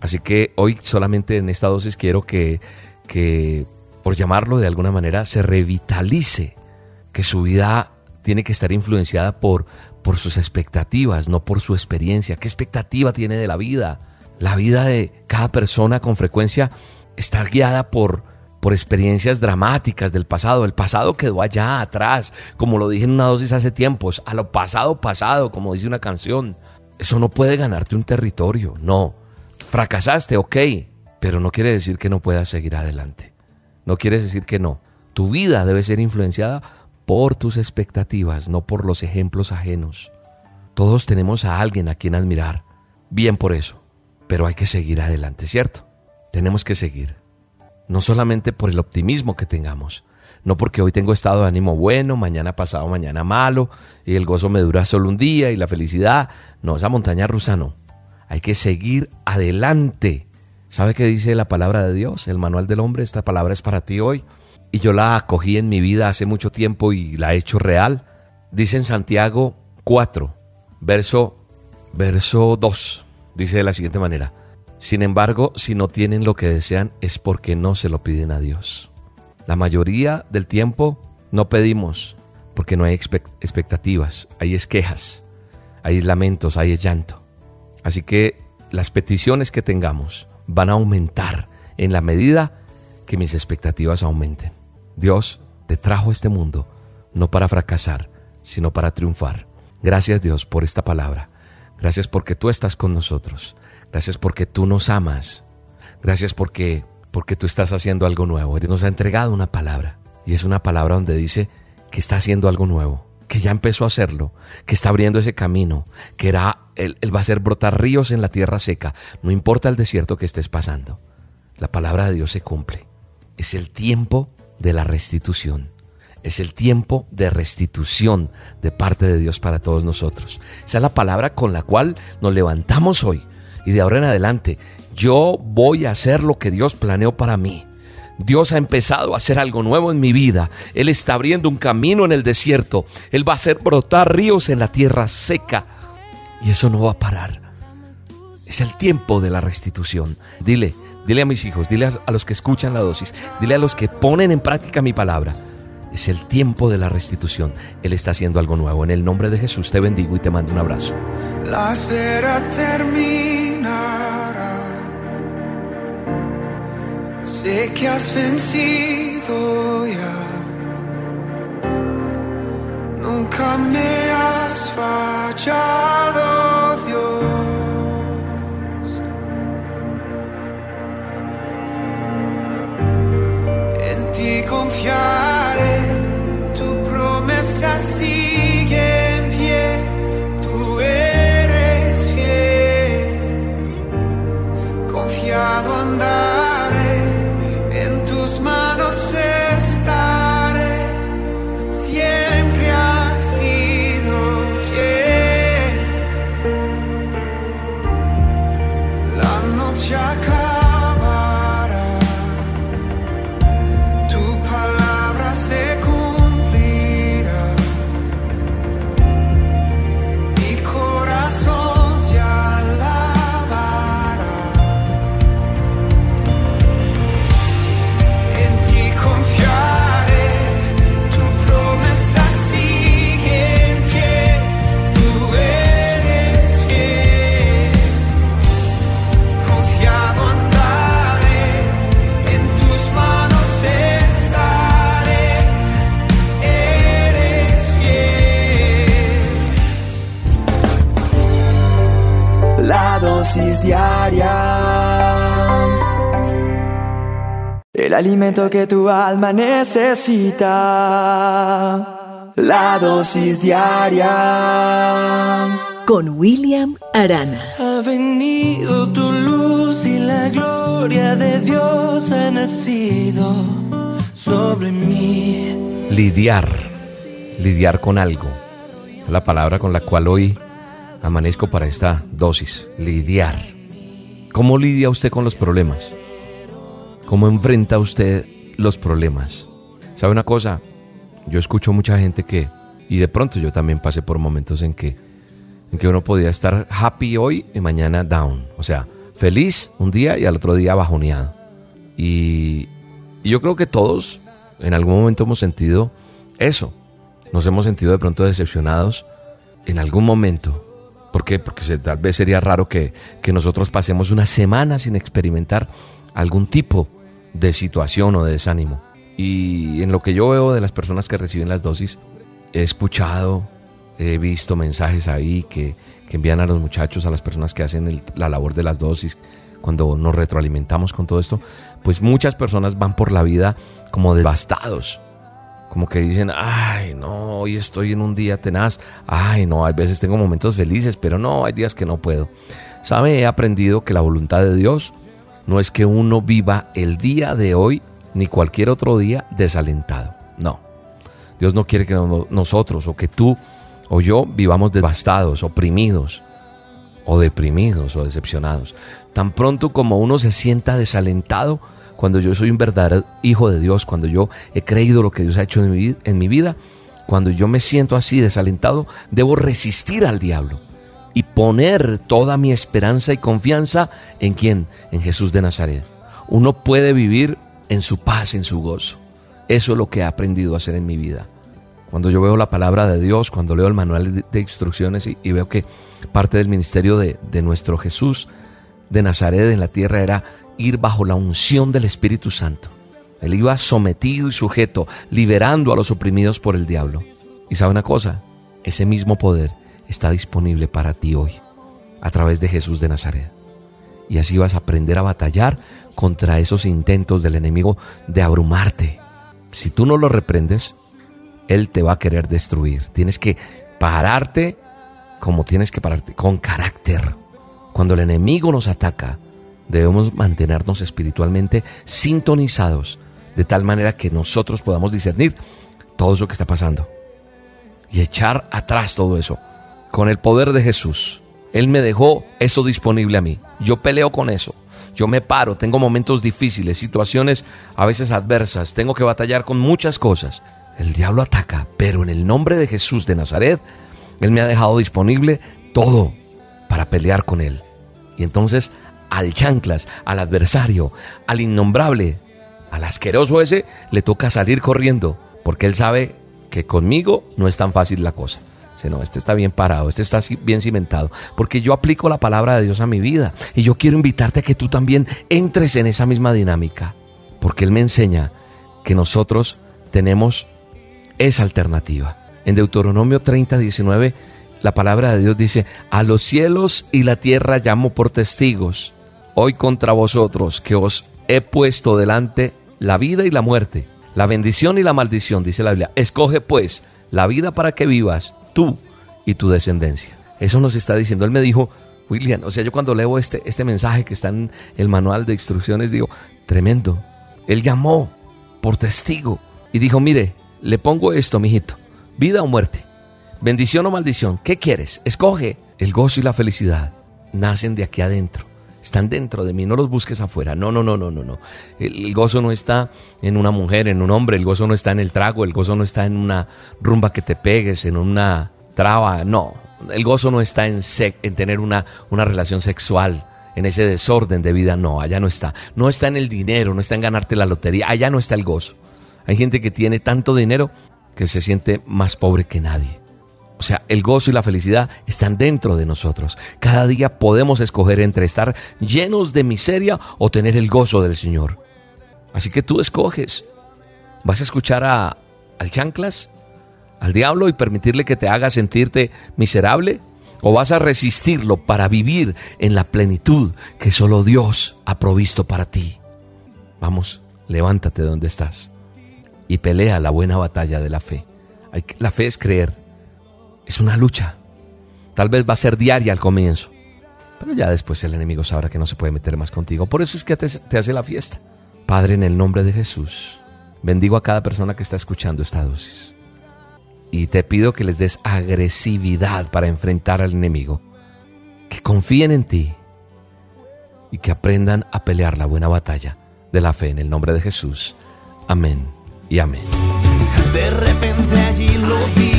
E: Así que hoy solamente en esta dosis quiero que, que por llamarlo de alguna manera, se revitalice, que su vida tiene que estar influenciada por, por sus expectativas, no por su experiencia. ¿Qué expectativa tiene de la vida? La vida de cada persona con frecuencia está guiada por, por experiencias dramáticas del pasado. El pasado quedó allá atrás, como lo dije en una dosis hace tiempos, a lo pasado pasado, como dice una canción. Eso no puede ganarte un territorio, no. Fracasaste, ok, pero no quiere decir que no puedas seguir adelante. No quiere decir que no. Tu vida debe ser influenciada por tus expectativas, no por los ejemplos ajenos. Todos tenemos a alguien a quien admirar. Bien por eso, pero hay que seguir adelante, ¿cierto? Tenemos que seguir no solamente por el optimismo que tengamos, no porque hoy tengo estado de ánimo bueno, mañana pasado, mañana malo, y el gozo me dura solo un día y la felicidad, no, esa montaña rusa no. Hay que seguir adelante. ¿Sabe qué dice la palabra de Dios? El manual del hombre, esta palabra es para ti hoy. Y yo la acogí en mi vida hace mucho tiempo y la he hecho real. Dice en Santiago 4, verso, verso 2, dice de la siguiente manera. Sin embargo, si no tienen lo que desean es porque no se lo piden a Dios. La mayoría del tiempo no pedimos porque no hay expectativas, hay quejas, hay lamentos, hay llanto. Así que las peticiones que tengamos van a aumentar en la medida que mis expectativas aumenten. Dios te trajo este mundo no para fracasar, sino para triunfar. Gracias Dios por esta palabra. Gracias porque tú estás con nosotros. Gracias porque tú nos amas. Gracias porque, porque tú estás haciendo algo nuevo. Él nos ha entregado una palabra. Y es una palabra donde dice que está haciendo algo nuevo, que ya empezó a hacerlo, que está abriendo ese camino, que era, él, él va a hacer brotar ríos en la tierra seca. No importa el desierto que estés pasando. La palabra de Dios se cumple. Es el tiempo de la restitución. Es el tiempo de restitución de parte de Dios para todos nosotros. Esa es la palabra con la cual nos levantamos hoy y de ahora en adelante yo voy a hacer lo que Dios planeó para mí. Dios ha empezado a hacer algo nuevo en mi vida. Él está abriendo un camino en el desierto. Él va a hacer brotar ríos en la tierra seca. Y eso no va a parar. Es el tiempo de la restitución. Dile, dile a mis hijos, dile a los que escuchan la dosis, dile a los que ponen en práctica mi palabra. Es el tiempo de la restitución. Él está haciendo algo nuevo. En el nombre de Jesús te bendigo y te mando un abrazo.
K: Sé que has vencido ya. Nunca me has fallado,
B: el alimento que tu alma necesita. La dosis diaria
C: con William Arana.
B: Ha venido tu luz y la gloria de Dios ha nacido sobre mí.
E: Lidiar, lidiar con algo. La palabra con la cual hoy amanezco para esta dosis, lidiar. ¿Cómo lidia usted con los problemas? ¿Cómo enfrenta usted los problemas? ¿Sabe una cosa? Yo escucho mucha gente que, y de pronto yo también pasé por momentos en que, en que uno podía estar happy hoy y mañana down. O sea, feliz un día y al otro día bajoneado. Y, yo creo que todos en algún momento hemos sentido eso. Nos hemos sentido de pronto decepcionados en algún momento. ¿Por qué? Porque tal vez sería raro que, que nosotros pasemos una semana sin experimentar algún tipo de situación o de desánimo. Y en lo que yo veo de las personas que reciben las dosis, he escuchado, he visto mensajes ahí que, que envían a los muchachos, a las personas que hacen la labor de las dosis, cuando nos retroalimentamos con todo esto, pues muchas personas van por la vida como devastados. Como que dicen, ay, no, hoy estoy en un día tenaz. Ay, no, hay veces tengo momentos felices, pero no, hay días que no puedo. ¿Sabe? He aprendido que la voluntad de Dios no es que uno viva el día de hoy ni cualquier otro día desalentado. No. Dios no quiere que nosotros o que tú o yo vivamos devastados, oprimidos o deprimidos o decepcionados. Tan pronto como uno se sienta desalentado, cuando yo soy un verdadero hijo de Dios, cuando yo he creído lo que Dios ha hecho en mi, vida, cuando yo me siento así desalentado, debo resistir al diablo y poner toda mi esperanza y confianza en quién? En Jesús de Nazaret. Uno puede vivir en su paz, en su gozo. Eso es lo que he aprendido a hacer en mi vida. Cuando yo veo la palabra de Dios, cuando leo el manual de instrucciones y, veo que parte del ministerio de, de nuestro Jesús de Nazaret en la tierra era ir bajo la unción del Espíritu Santo. Él iba sometido y sujeto, liberando a los oprimidos por el diablo. Y sabe una cosa, ese mismo poder está disponible para ti hoy, a través de Jesús de Nazaret. Y así vas a aprender a batallar contra esos intentos del enemigo de abrumarte. Si tú no lo reprendes, Él te va a querer destruir. Tienes que pararte como tienes que pararte, con carácter. Cuando el enemigo nos ataca, debemos mantenernos espiritualmente sintonizados, de tal manera que nosotros podamos discernir todo eso que está pasando y echar atrás todo eso. Con el poder de Jesús, Él me dejó eso disponible a mí. Yo peleo con eso. Yo me paro, tengo momentos difíciles, situaciones a veces adversas, tengo que batallar con muchas cosas. El diablo ataca, pero en el nombre de Jesús de Nazaret, Él me ha dejado disponible todo para pelear con Él. Y entonces al chanclas, al adversario, al innombrable, al asqueroso ese, le toca salir corriendo, porque Él sabe que conmigo no es tan fácil la cosa no, este está bien parado, este está bien cimentado, porque yo aplico la palabra de Dios a mi vida y yo quiero invitarte a que tú también entres en esa misma dinámica, porque Él me enseña que nosotros tenemos esa alternativa. En Deuteronomio 30, 19, la palabra de Dios dice, a los cielos y la tierra llamo por testigos, hoy contra vosotros que os he puesto delante la vida y la muerte, la bendición y la maldición, dice la Biblia. Escoge pues la vida para que vivas tú y tu descendencia. Eso nos está diciendo. Él me dijo, William, o sea, yo cuando leo este, este mensaje que está en el manual de instrucciones, digo, tremendo. Él llamó por testigo y dijo, mire, le pongo esto, mijito, vida o muerte, bendición o maldición, ¿qué quieres? Escoge. El gozo y la felicidad nacen de aquí adentro. Están dentro de mí, no los busques afuera. No, no, no, no, no, no. El, gozo no está en una mujer, en un hombre, el gozo no está en el trago, el gozo no está en una rumba que te pegues, en una traba, no. El gozo no está en, en tener una, una relación sexual, en ese desorden de vida, no, allá no está. No está en el dinero, no está en ganarte la lotería, allá no está el gozo. Hay gente que tiene tanto dinero que se siente más pobre que nadie. Sea, el gozo y la felicidad están dentro de nosotros. Cada día podemos escoger entre estar llenos de miseria o tener el gozo del Señor. Así que tú escoges. ¿Vas a escuchar a, al chanclas? al diablo y permitirle que te haga sentirte miserable? ¿O vas a resistirlo para vivir en la plenitud que solo Dios ha provisto para ti? Vamos, levántate donde estás y pelea la buena batalla de la fe. La fe es creer. Es una lucha. Tal vez va a ser diaria al comienzo. Pero ya después el enemigo sabrá que no se puede meter más contigo. Por eso es que te, hace la fiesta. Padre, en el nombre de Jesús, bendigo a cada persona que está escuchando esta dosis. Y te pido que les des agresividad para enfrentar al enemigo. Que confíen en ti y que aprendan a pelear la buena batalla de la fe en el nombre de Jesús. Amén y amén.
L: De repente allí lo vi,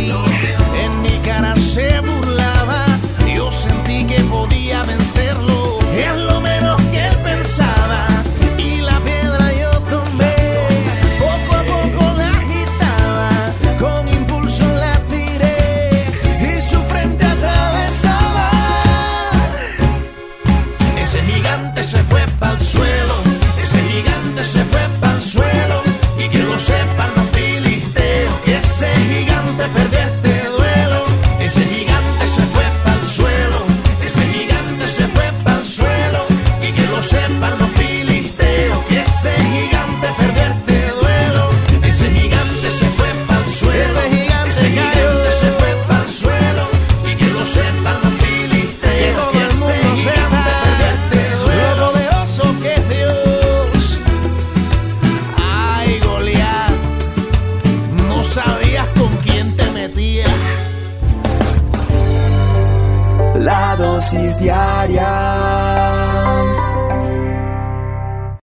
L: en mi cara
B: dosis diaria